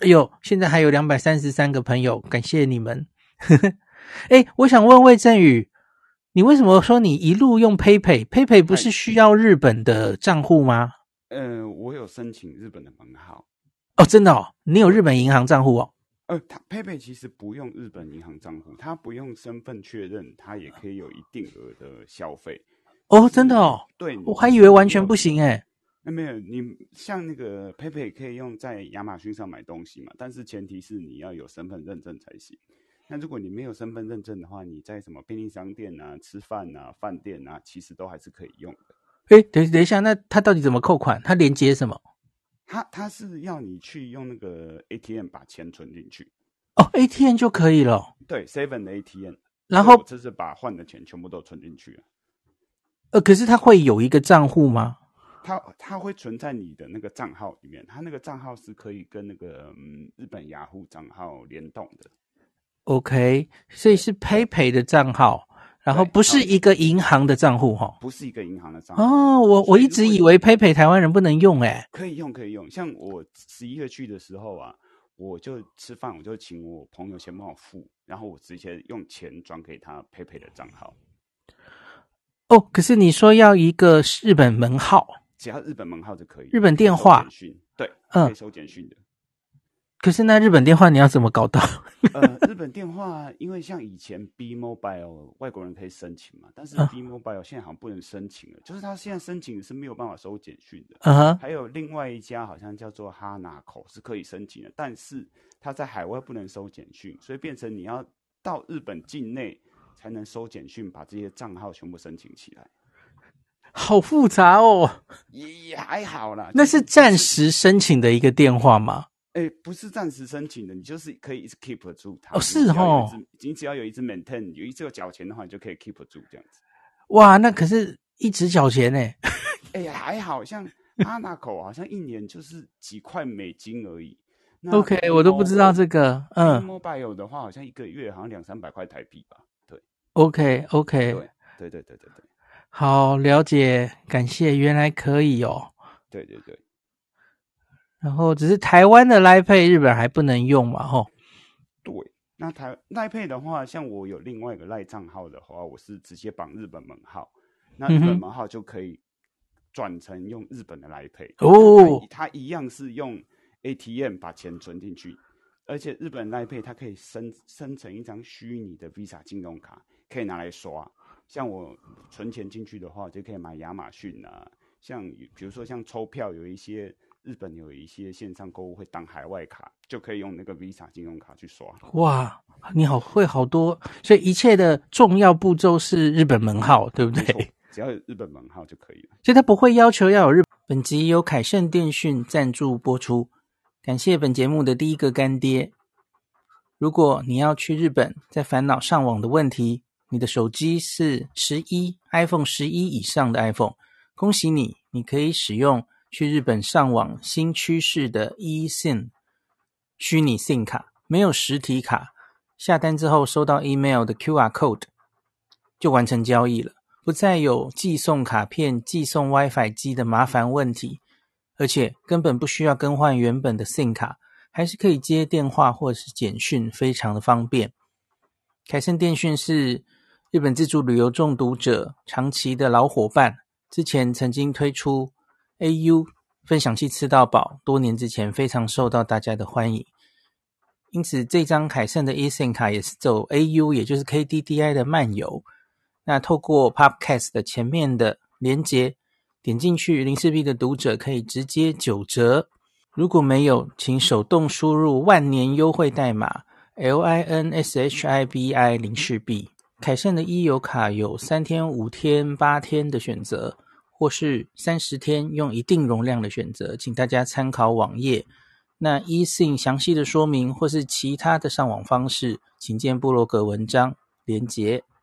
哎呦，现在还有两百三十三个朋友，感谢你们。哎，我想问魏振宇，你为什么说你一路用 PayPay？PayPay 不是需要日本的账户吗？呃，我有申请日本的门号。哦，真的哦，你有日本银行账户哦？呃，它 PayPay 其实不用日本银行账户，它不用身份确认，它也可以有一定额的消费。哦，真的哦？对，我还以为完全不行哎。那没有，你像那个 PayPay 可以用在亚马逊上买东西嘛？但是前提是你要有身份认证才行。那如果你没有身份认证的话，你在什么便利商店啊、吃饭啊、饭店啊，其实都还是可以用的。哎，等等一下，那他到底怎么扣款？他连接什么？他他是要你去用那个 ATM 把钱存进去。哦，ATM 就可以了。对，Seven 的 ATM。然后这是把换的钱全部都存进去了。呃，可是他会有一个账户吗？它它会存在你的那个账号里面，它那个账号是可以跟那个、嗯、日本雅虎账号联动的。OK，所以是 PayPay 的账号，然后不是一个银行的账户哈，不是一个银行的账号。哦，我我一直以为 PayPay 台湾人不能用诶，可以用可以用。像我十一月去的时候啊，我就吃饭，我就请我朋友先帮我付，然后我直接用钱转给他 PayPay 的账号。哦，可是你说要一个日本门号。只要日本门号就可以，日本电话，对，嗯，可以收简讯的。可是那日本电话你要怎么搞到？呃，日本电话因为像以前 B Mobile 外国人可以申请嘛，但是 B Mobile 现在好像不能申请了，啊、就是他现在申请是没有办法收简讯的。嗯哼，还有另外一家好像叫做哈拿口是可以申请的，但是他在海外不能收简讯，所以变成你要到日本境内才能收简讯，把这些账号全部申请起来。好复杂哦，也也还好啦。那是暂时申请的一个电话吗？哎、欸，不是暂时申请的，你就是可以一直 keep 住它。哦，是哦，你只要有一支 maintain，有一支有缴钱的话，你就可以 keep 住这样子。哇，那可是一直缴钱呢。哎呀，还好像 Anaco 好像一年就是几块美金而已。OK，我都不知道这个。嗯，Mobile 的话，好像一个月好像两三百块台币吧。对，OK，OK，对对对对对对。好，了解，感谢，原来可以哦。对对对。然后只是台湾的 Line Pay 日本还不能用嘛？吼。对，那台 Line Pay 的话，像我有另外一个赖账号的话，我是直接绑日本门号，那日本门号就可以转成用日本的 Line Pay。哦，它一样是用 ATM 把钱存进去，而且日本 Line Pay 它可以生生成一张虚拟的 Visa 金融卡，可以拿来刷。像我存钱进去的话，就可以买亚马逊啊，像比如说像抽票有一些。日本有一些线上购物会当海外卡，就可以用那个 Visa 信用卡去刷。哇，你好会好多，所以一切的重要步骤是日本门号，对不对？只要有日本门号就可以了。所以他不会要求要有日本。本集由凯盛电讯赞助播出，感谢本节目的第一个干爹。如果你要去日本，在烦恼上网的问题，你的手机是十一 iPhone 十一以上的 iPhone，恭喜你，你可以使用。去日本上网新趋势的 eSIM 虚拟 SIM 卡，没有实体卡，下单之后收到 email 的 QR code 就完成交易了，不再有寄送卡片、寄送 WiFi 机的麻烦问题，而且根本不需要更换原本的 SIM 卡，还是可以接电话或者是简讯，非常的方便。凯盛电讯是日本自助旅游中毒者长期的老伙伴，之前曾经推出。AU 分享器吃到饱，多年之前非常受到大家的欢迎，因此这张凯盛的 eSIM 卡也是走 AU，也就是 KDDI 的漫游。那透过 Podcast 的前面的连结点进去，林氏璧的读者可以直接九折。如果没有，请手动输入万年优惠代码 LINSHIBI 林氏璧。凯盛的 e 游卡有三天、五天、八天的选择。或是三十天用一定容量的选择，请大家参考网页。那 eSIM 详细的说明或是其他的上网方式，请见部落格文章连结。